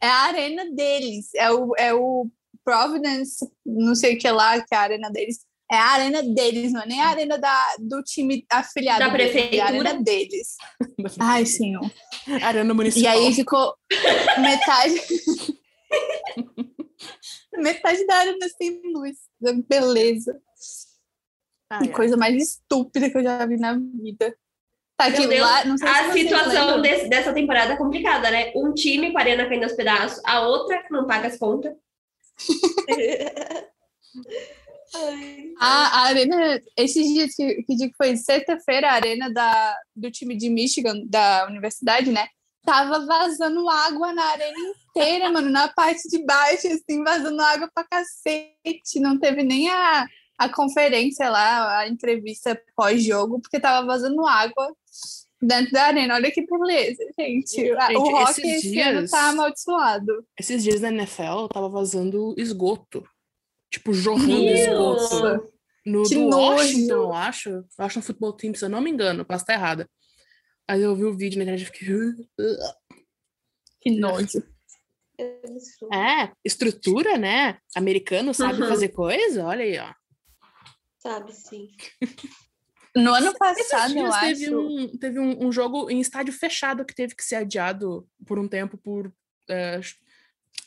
É a arena deles. É o, é o Providence, não sei o que lá, que é a arena deles. É a arena deles, não é nem a arena da, do time afiliado. Da deles, É a prefeitura? arena deles. Ai, senhor. Arena municipal. E aí ficou metade. metade da arena sem luz. Beleza. Ai. coisa mais estúpida que eu já vi na vida. Tá aqui lá, não sei se A vocês situação desse- dessa temporada é complicada, né? Um time com a arena caindo aos pedaços, a outra não paga as contas. A, a arena, esses dias que, que dia que foi sexta-feira, a arena da, do time de Michigan, da universidade, né? Tava vazando água na arena inteira, mano, na parte de baixo, assim, vazando água pra cacete. Não teve nem a, a conferência lá, a entrevista pós-jogo, porque tava vazando água dentro da arena. Olha que beleza, gente. Gente, o rock esses esse ano dias- tá amaldiçoado. Esses dias na NFL tava vazando esgoto. Tipo, jorrando esgoto. No Que do nojo! Washington, eu acho. Eu acho no futebol team, se eu não me engano, posso estar errada. Aí eu vi o vídeo na internet e fiquei. "Uh, Que nojo. é. É, estrutura, né? Americano sabe Uhum. fazer coisa? Olha aí, ó. Sabe, sim. No ano passado, eu acho. teve, um, teve um, um jogo em estádio fechado que teve que ser adiado por um tempo por é,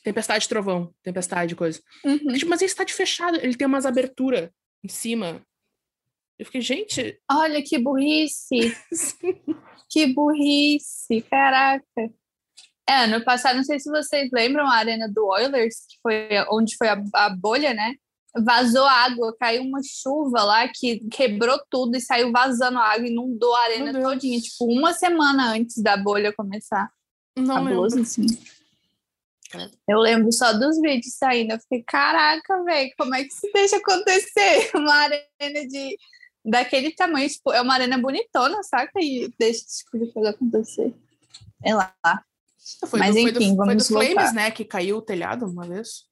tempestade de trovão, tempestade, coisa. Uhum. Tipo, mas é estádio fechado, ele tem umas aberturas em cima. Eu fiquei, gente, Olha que burrice. que burrice, caraca. É, ano passado, não sei se vocês lembram a arena do Oilers, que foi onde foi a, a bolha, né? Vazou água, caiu uma chuva lá que quebrou tudo e saiu vazando água, inundou a arena todinha, tipo, uma semana antes da bolha começar. não Cabuloso, lembro. assim. Eu lembro só dos vídeos saindo. Eu fiquei, caraca, velho, como é que se deixa acontecer? Uma arena de daquele tamanho, tipo, é uma arena bonitona, saca? E deixa esse tipo de coisa acontecer. É lá. Foi Mas do, foi enfim, do, foi do vamos Flames, voltar. né? Que caiu o telhado uma vez.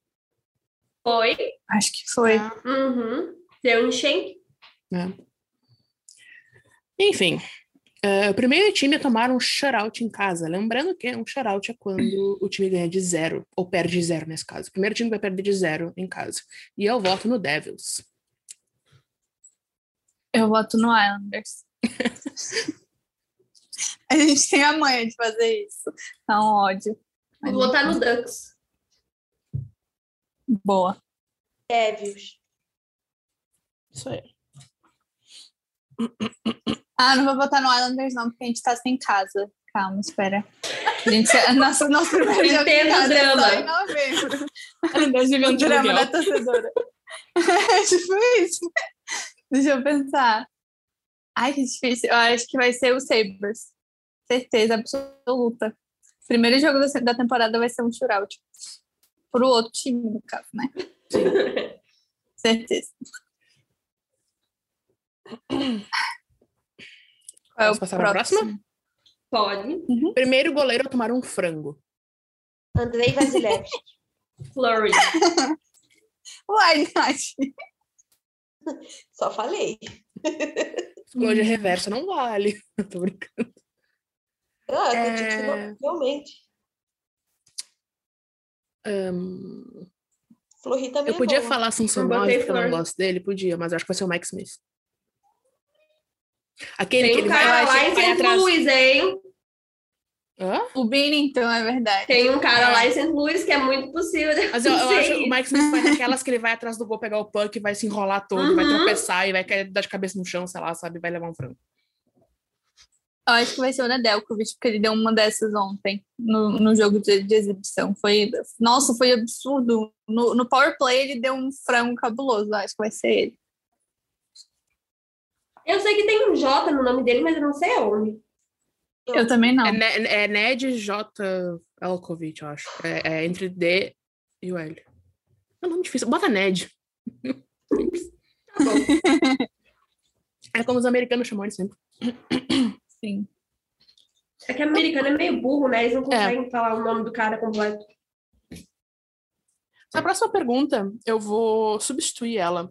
Foi. Acho que foi. Ah, Uhum. Deu um enchente. né? Enfim, é, o primeiro time a tomar um shutout em casa. Lembrando que um shutout é quando o time ganha de zero, ou perde de zero nesse caso. O primeiro time vai perder de zero em casa. E eu voto no Devils. Eu voto no Islanders. a gente tem a manha de fazer isso. É um ódio. Vou votar no Ducks. Boa. Devils. Isso aí. Ah, não vou votar no Islanders, não, porque a gente tá sem casa. Calma, espera. A gente, nosso, nosso primeiro jogo em Entendo casa é só drama. em novembro. Eles deviam O drama da torcedora. É tipo isso. Deixa eu pensar. Ai, que difícil. Eu acho que vai ser o Sabres. Certeza absoluta. Primeiro jogo da- da temporada vai ser um shootout. Pro outro time, no caso, né? Certeza. Qual é Posso o passar pra próximo? próxima? Pode. Primeiro goleiro a tomar um frango. Andrei Vasilevski. Flurry. Uai, Nath. Só falei. Psicologia reversa não vale. Tô brincando. Ah, que É. não, realmente. Ahn, Florri também eu podia é bom. falar Eu botei porque eu não gosto dele, podia, mas eu acho que vai ser o Mike Smith. Aquele Tem que um ele vai, cara vai, lá em vai St. Louis, hein? Hã? O Binnington, é verdade. Tem um cara É. lá em St. Louis que é muito possível. de Mas eu, eu acho que o. Mike Smith vai naquelas que ele vai atrás do gol pegar o puck, vai se enrolar todo, vai Uhum. tropeçar e vai cair dar de cabeça no chão, sei lá, sabe? Vai levar um frango. Eu acho que vai ser o Nedeljkovic, porque ele deu uma dessas ontem, no, no jogo de, de exibição. Foi, nossa, foi absurdo. No, no power play ele deu um frango cabuloso, eu acho que vai ser ele. Eu sei que tem um J no nome dele, mas eu não sei aonde. Eu também não. É, Ne- é Ned J. Elkovic, eu acho. É, é entre D e o L. É um nome difícil. Bota Ned. Tá bom. É como os americanos chamam ele sempre. Sim. É que americano é meio burro, né? Eles não conseguem falar o nome do cara completo. Na próxima pergunta, eu vou substituir ela.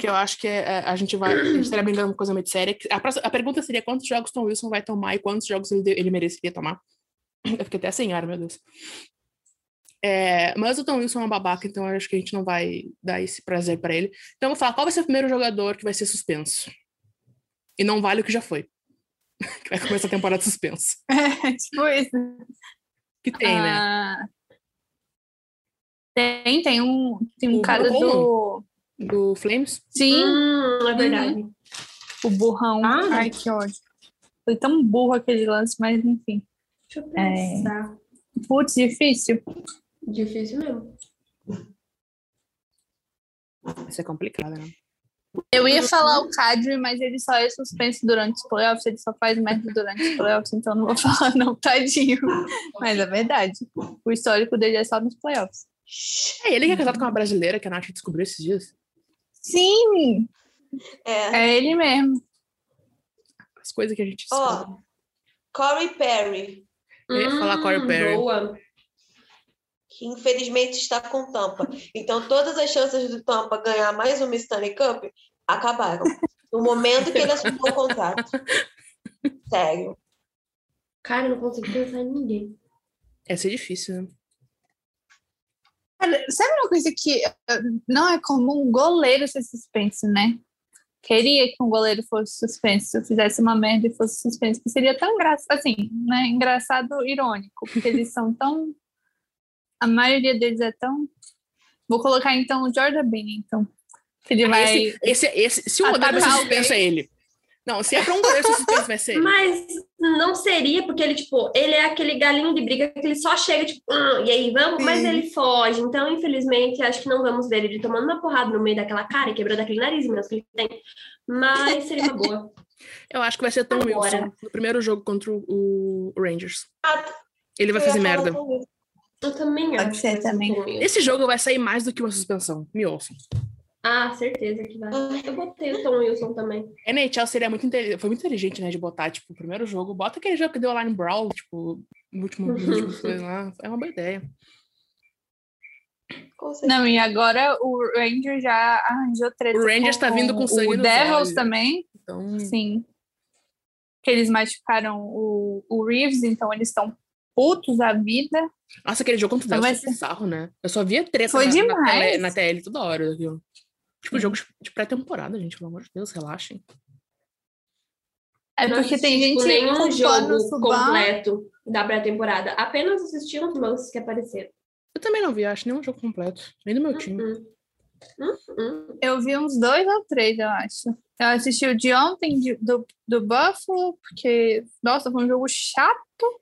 Que eu acho que é- é- a gente vai. A gente estaria brincando com uma coisa muito séria. A, próxima- a pergunta seria quantos jogos Tom Wilson vai tomar e quantos jogos ele, ele mereceria tomar. Eu fiquei até sem ar, meu Deus. É, mas o Tom Wilson é um babaca, então eu acho que a gente não vai dar esse prazer pra ele. Então eu vou falar qual vai ser o primeiro jogador que vai ser suspenso. E não vale o que já foi. Que vai começar a temporada suspenso. tipo isso. Que tem, né? Ah, Tem, tem um, tem um O cara do. Do Flames. Sim, Hum, é verdade. o burrão. Ah, Ai, que ódio. Foi tão burro aquele lance, mas enfim. Deixa eu pensar. Putz, difícil. Difícil mesmo. Isso é complicado, né? Eu ia falar o Cadre, mas ele só é suspenso durante os playoffs, ele só faz merda durante os playoffs, então não vou falar não, tadinho. Mas é verdade. O histórico dele é só nos playoffs. É ele que é casado com uma brasileira que a Nath descobriu esses dias. Sim, É. é ele mesmo. As coisas que a gente Ó, descobre. Corey Perry, Eu ia falar Corey Perry. Hum, Boa. Que infelizmente está com Tampa. Então, todas as chances do Tampa ganhar mais uma Stanley Cup acabaram. No momento que ele assumiu o contrato. Sério. Cara, eu não consigo pensar em ninguém. Essa é difícil, né? Cara, sabe uma coisa que eh, não é comum goleiro ser suspenso, né? Queria que um goleiro fosse suspenso, fizesse uma merda e fosse suspenso, que seria tão engraçado, assim, né? Engraçado, irônico, porque eles são tão. A maioria deles é tão. Vou colocar então o Jordan Bennington. Que ele vai. Esse, esse, esse, se o ser suspenso, é ele. Não, se é pra um goleiro ser suspenso, vai ser ele. Mas não seria, porque ele, tipo, ele é aquele galinho de briga que ele só chega, tipo, "Hum", e aí vamos, mas Sim. ele foge. Então, infelizmente, acho que não vamos ver ele tomando uma porrada no meio daquela cara e quebrando aquele nariz mesmo que ele tem. Mas seria uma boa. Eu acho que vai ser Tom Agora. Wilson no primeiro jogo contra o, Rangers. Ah, Ele vai fazer merda. isso. Eu também Pode acho. ser que vai também. Esse jogo vai sair mais do que uma suspensão. Me ouçam. Ah, certeza que vai. Eu botei o Tom Wilson também. NHL seria muito inte- foi muito inteligente, né, de botar, tipo, o primeiro jogo, bota aquele jogo que deu lá no Brawl, tipo, no último, no último coisa lá. É uma boa ideia. Com certeza. Não, e agora o Rangers já arranjou treta. O Rangers tá vindo com sangue O Devils olhos. também. Então, Sim. Que eles machucaram o, o Reeves, então eles estão putos da vida. Nossa, aquele jogo contra o vai foi bizarro, né? Eu só via treta Foi na, na, tele, na TL toda hora. daquilo. Tipo, jogo de- pré-temporada, gente, pelo amor de Deus, relaxem. É porque tem assisti, gente tipo, nenhum jogo completo da pré-temporada. Apenas assisti uns lances que apareceram. Eu também não vi, acho, nenhum jogo completo. Nem do meu time. Hum, hum, hum. Eu vi uns dois ou três, eu acho. Eu assisti o de ontem de- do, do Buffalo, porque, nossa, foi um jogo chato.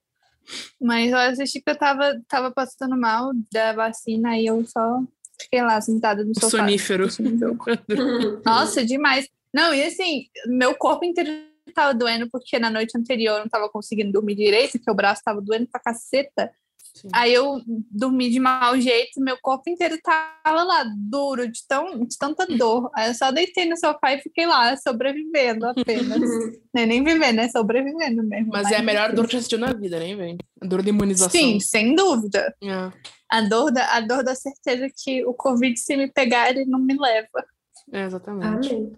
Mas eu assisti que eu tava, tava passando mal da vacina e eu só fiquei lá sentada no sofá. Sonífero. assistindo o jogo. hum. Nossa, demais. Não, e assim, meu corpo inteiro tava doendo porque na noite anterior eu não tava conseguindo dormir direito, porque o braço tava doendo pra caceta. Sim. Aí eu dormi de mau jeito, meu corpo inteiro tava lá, duro, de, tão, de tanta dor. Aí eu só deitei no sofá e fiquei lá, sobrevivendo apenas. Não é nem vivendo, é sobrevivendo mesmo. Mas é a melhor dor que assistiu na vida, nem vem. A dor de imunização. Sim, sem dúvida. É, A dor, da, a dor da certeza que o Covid, se me pegar, ele não me leva. é, exatamente. Amém.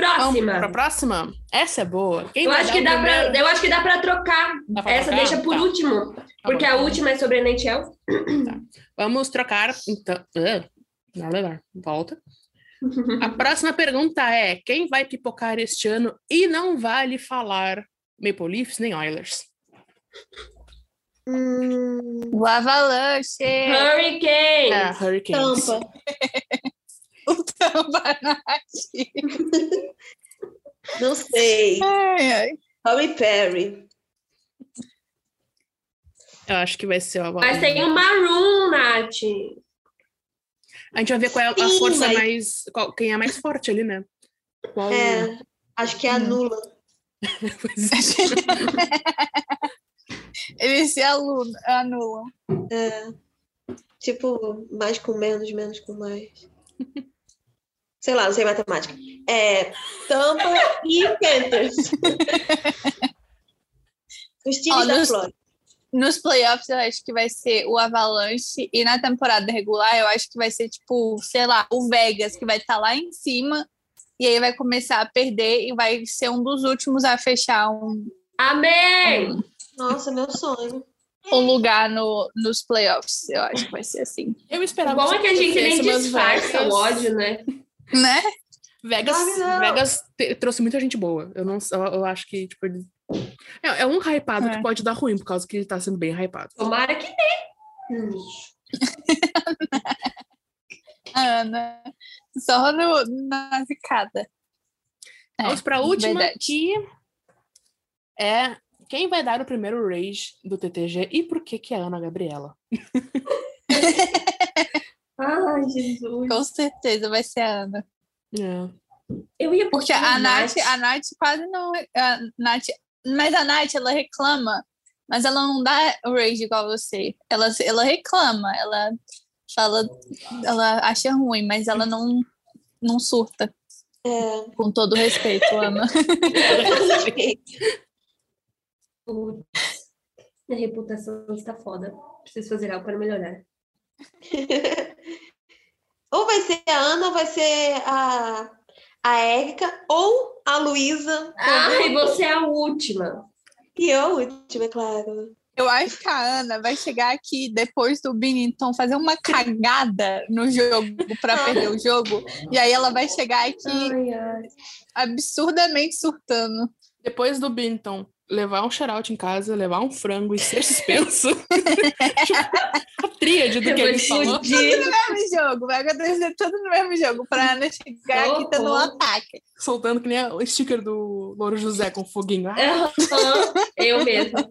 Vamos Próxima. pra próxima? Essa é boa. Quem Eu acho, dá pra, eu acho que dá pra trocar. Dá pra Essa trocar? deixa por Tá. último. Tá Porque bom. a última é sobre a NHL. Vamos trocar, então. Não, legal. Volta. A próxima pergunta é: quem vai pipocar este ano e não vale falar Maple Leafs nem Oilers. Hum, O Avalanche. Hurricane! Ah, Hurricanes. Tampa. O Tampa Night. Não sei. Ai, ai. Tommy Perry. Eu acho que vai ser o Mas tem o Maroon, Nath. A gente vai ver qual é a Sim, força mas- mais. qual- quem é mais forte ali, né? Qual... É, acho que é anula. Pois é. Eles se alu- anulam. É. Tipo, mais com menos, menos com mais. Sei lá, não sei matemática. É Tampa e Panthers. Os times Ó, da nos- Flórida. Nos playoffs, eu acho que vai ser o Avalanche. E na temporada regular, eu acho que vai ser, tipo, sei lá, o Vegas, que vai estar lá em cima. E aí vai começar a perder e vai ser um dos últimos a fechar um, Amém! Nossa, meu sonho. um lugar no, nos playoffs. Eu acho que vai ser assim. Eu O esperava bom é que a gente nem umas disfarça o ódio, né? Né? Vegas. Vegas trouxe muita gente boa. Eu não eu, eu acho que, tipo, ele- é, é um hypado É. que pode dar ruim, por causa que ele tá sendo bem hypado. Tomara que dê. Ana. Só no, na zicada. É, Vamos pra última, verdade. que é quem vai dar o primeiro rage do TTG e por que que é a Ana Gabriela? Ai, Jesus. Com certeza vai ser a Ana. É. Eu ia Porque a Nath, a Nath quase não. A Nath, mas a Nath, ela reclama, mas ela não dá rage igual você. Ela, ela reclama, ela fala, ela acha ruim, mas ela não, não surta. É. Com todo respeito, Ana. Minha reputação está foda. Preciso fazer algo para melhorar. ou vai ser a Ana, ou vai ser a, a Érica, ou a Luísa. Ai, você é a última. E eu, a última, é claro. Eu acho que a Ana vai chegar aqui depois do Benetton fazer uma cagada no jogo para perder o jogo. E aí ela vai chegar aqui Ai, ai. absurdamente surtando. Depois do Binton levar um shout em casa, levar um frango e ser suspenso. Tipo, a tríade do Eu que ele falou. explodir. no mesmo jogo, vai acontecer tudo no mesmo jogo, pra Ana chegar aqui tendo um ataque. Soltando que nem o sticker do Louro José com foguinho. Ah, Eu mesma.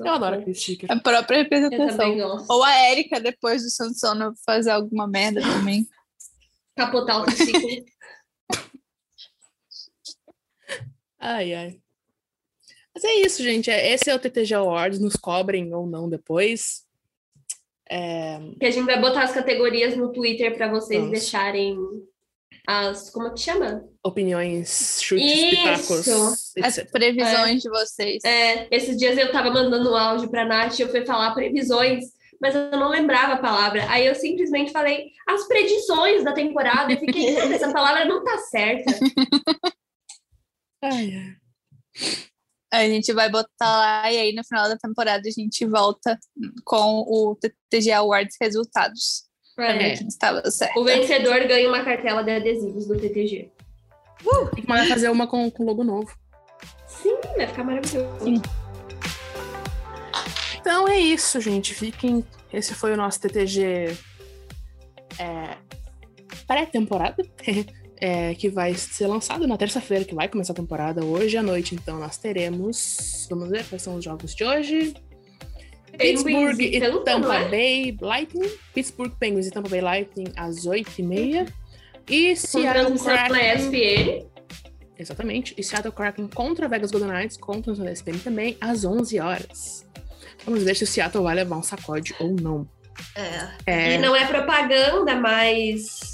eu adoro aquele sticker. A própria representação. Ou a Érica, depois do Sansono fazer alguma merda também. Capotar o triciclo. Ai, ai. Mas é isso, gente. É- Esse é o TTG Awards. Nos cobrem ou não depois. É, Que a gente vai botar as categorias no Twitter para vocês Nossa. deixarem as. Como é que chama? opiniões, chutes, pitacos, As previsões de vocês. É, esses dias eu tava mandando um áudio pra Nath e eu fui falar previsões, mas eu não lembrava a palavra. Aí eu simplesmente falei as predições da temporada e fiquei, "Cara, essa palavra não tá certa. Ai, ai. A gente vai botar lá e aí no final da temporada a gente volta com o TTG Awards resultados. É. quem estava certo. O vencedor ganha uma cartela de adesivos do TTG. Tem que fazer uma com, com logo novo. Sim, vai ficar maravilhoso. Sim. Então é isso, gente. Fiquem. Esse foi o nosso TTG é, pré-temporada. é, que vai ser lançado na terça-feira, que vai começar a temporada hoje à noite. Então nós teremos. Vamos ver quais são os jogos de hoje. Penguins Pittsburgh e Tampa, não Tampa é? Bay Lightning. Pittsburgh Penguins e Tampa Bay Lightning às 8h30. E Seattle na Kraken. ESPN. Exatamente. E Seattle Kraken contra Vegas Golden Knights, transmissão da ESPN também, às 11 horas. Vamos ver se o Seattle vai levar um sacode ou não. É. É, E não é propaganda, mas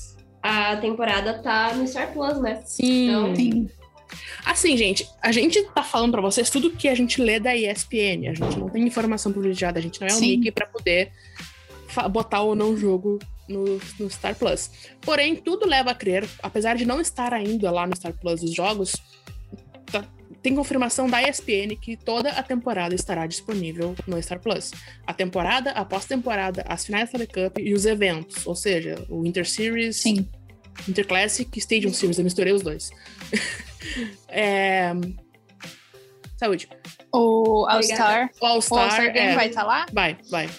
a temporada tá no Star Plus, né? sim. Então- Sim. Assim, gente, a gente tá falando pra vocês tudo que a gente lê da ESPN. A gente não tem informação privilegiada, a gente não é o Sim. Mickey pra poder botar ou não jogo no, no Star Plus. Porém, tudo leva a crer, apesar de não estar ainda lá no Star Plus os jogos, tá- tem confirmação da ESPN que toda a temporada estará disponível no Star Plus. A temporada, a pós-temporada, as finais da Cup e os eventos, ou seja, o Inter Series, Sim. Interclassic e Stadium Series, eu misturei os dois. É, Saúde. O All-Star. O All-Star, Game é, vai estar lá? vai, vai.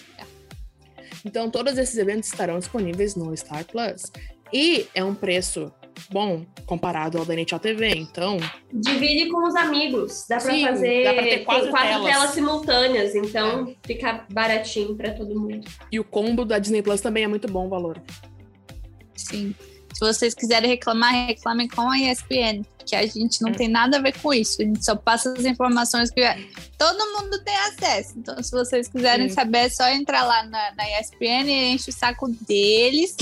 Então, todos esses eventos estarão disponíveis no Star Plus. E é um preço bom comparado ao da NHL TV. Então, Divide com os amigos. Dá pra Sim, fazer dá pra ter quatro telas. telas. É. simultâneas, então fica baratinho pra todo mundo. e o combo da Disney Plus também é muito bom o valor. Sim. Se vocês quiserem reclamar, reclamem com a ESPN, que a gente não tem nada a ver com isso. A gente só passa as informações que todo mundo tem acesso. Então, se vocês quiserem Sim. saber, é só entrar lá na, na ESPN e enche o saco deles,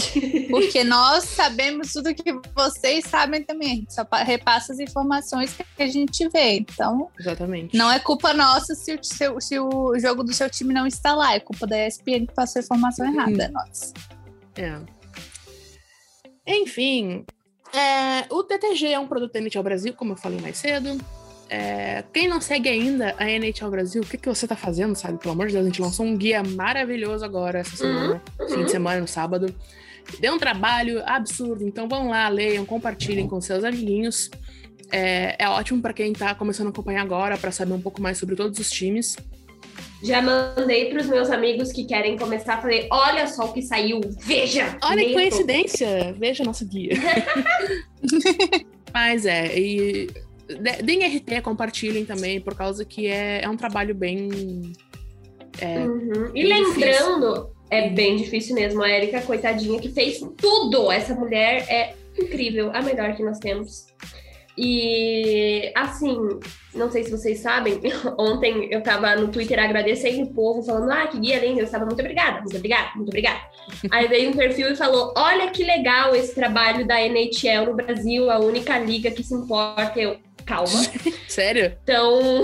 porque nós sabemos tudo que vocês sabem também. A gente só pa- repassa as informações que a gente vê. Então, Exatamente. não é culpa nossa se o, seu- se o jogo do seu time não está lá. É culpa da ESPN que passou a informação errada. É nossa. É. Enfim, é, o TTG é um produto da NHL Brasil, como eu falei mais cedo. É, quem não segue ainda a NHL Brasil, o que, que você tá fazendo, sabe? Pelo amor de Deus, a gente lançou um guia maravilhoso agora, essa semana, fim de semana, no sábado. Deu um trabalho absurdo, então vão lá, leiam, compartilhem com seus amiguinhos. É, é ótimo para quem tá começando a acompanhar agora, para saber um pouco mais sobre todos os times. Já mandei pros meus amigos que querem começar. Falei, olha só o que saiu. Veja! Olha que coincidência! Veja nosso guia. Mas é, e de- deem RT, compartilhem também, por causa que é, é um trabalho bem. É, Uhum. E lembrando, é bem difícil mesmo. A Erika, coitadinha, que fez tudo. Essa mulher é incrível, a melhor que nós temos. E assim, não sei se vocês sabem, ontem eu tava no Twitter agradecendo o povo, falando, ah, que guia lindo, eu estava muito obrigada, muito obrigada, muito obrigada. Aí veio um perfil e falou: Olha que legal esse trabalho da NHL no Brasil, a única liga que se importa. Eu, calma. sério? Então,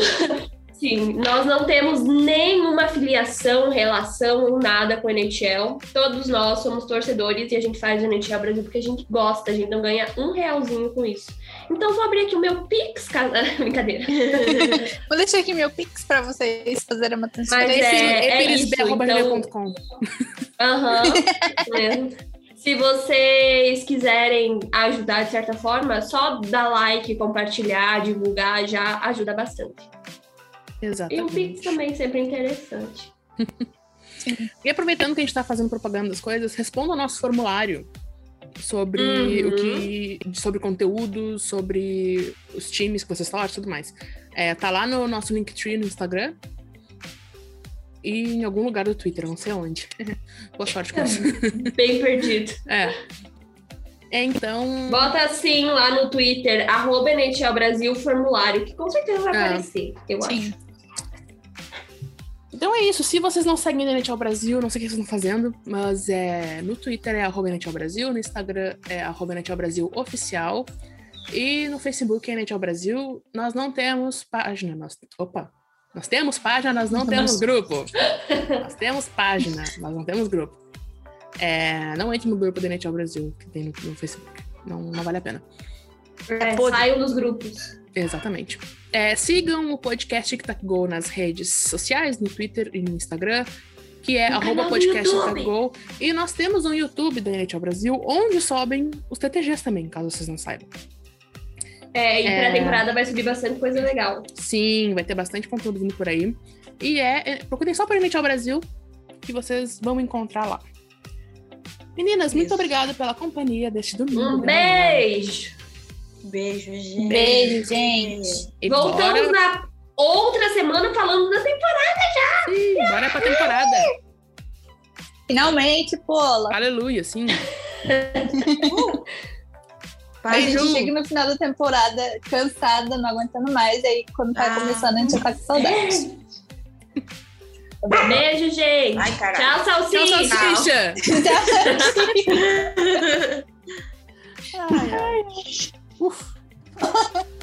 sim, nós não temos nenhuma filiação, relação ou nada com a NHL. Todos nós somos torcedores e a gente faz a NHL Brasil porque a gente gosta, a gente não ganha um realzinho com isso. Então, vou abrir aqui o meu Pix, ca- brincadeira. Vou deixar aqui meu Pix pra vocês fazerem uma Mas transferência. é, é isso, então-. Aham. Se vocês quiserem ajudar de certa forma, só dar like, compartilhar, divulgar, já ajuda bastante. E o Exatamente. Pix também sempre é interessante. E aproveitando que a gente tá fazendo propaganda das coisas, responda ao nosso formulário sobre Uhum. o que. sobre conteúdo, sobre os times que vocês falaram e tudo mais. É, tá lá no nosso Linktree no Instagram. E em algum lugar do Twitter, não sei onde. Boa sorte com isso. Bem perdido. É. É, então. Bota assim lá no Twitter, arroba Brasil formulário, que com certeza vai É. aparecer, eu Sim. acho. Então é isso. Se vocês não seguem a NHL Brasil, não sei o que vocês estão fazendo, mas é, no Twitter é arroba NHL Brasil, no Instagram é arroba NHL Brasil Oficial e no Facebook é NHL Brasil. Nós não temos página. Nós, opa! Nós temos página, nós não temos grupo. Nós temos página, nós não temos grupo. É, não entre no grupo da NHL Brasil, que tem no, no Facebook. Não, não vale a pena. É, podre. saiam dos grupos. Exatamente. É, sigam o podcast Tic Tac Go nas redes sociais, no Twitter e no Instagram, que é arroba podcast Tic. Tac Go. E nós temos um YouTube da NHL Brasil, onde sobem os TTGs também, caso vocês não saibam. É, e É. pré-temporada vai subir bastante coisa legal. Sim, vai ter bastante conteúdo vindo por aí. E é, é procurem só por NHL Brasil, que vocês vão encontrar lá. Meninas, muito Isso. obrigada pela companhia deste domingo. Um beijo! Beijo, gente. Beijo, gente. E Voltamos bora, na outra semana falando da temporada. sim, bora pra temporada. Finalmente, Pola. Aleluia, sim. A Paz gente Beijo. chega no final da temporada cansada, não aguentando mais, aí quando tá Ah. começando a gente já tá com saudade. Beijo, gente! Ai, caralho. Tchau, Tchau, salsicha! salsicha! Ai, ai. Oof.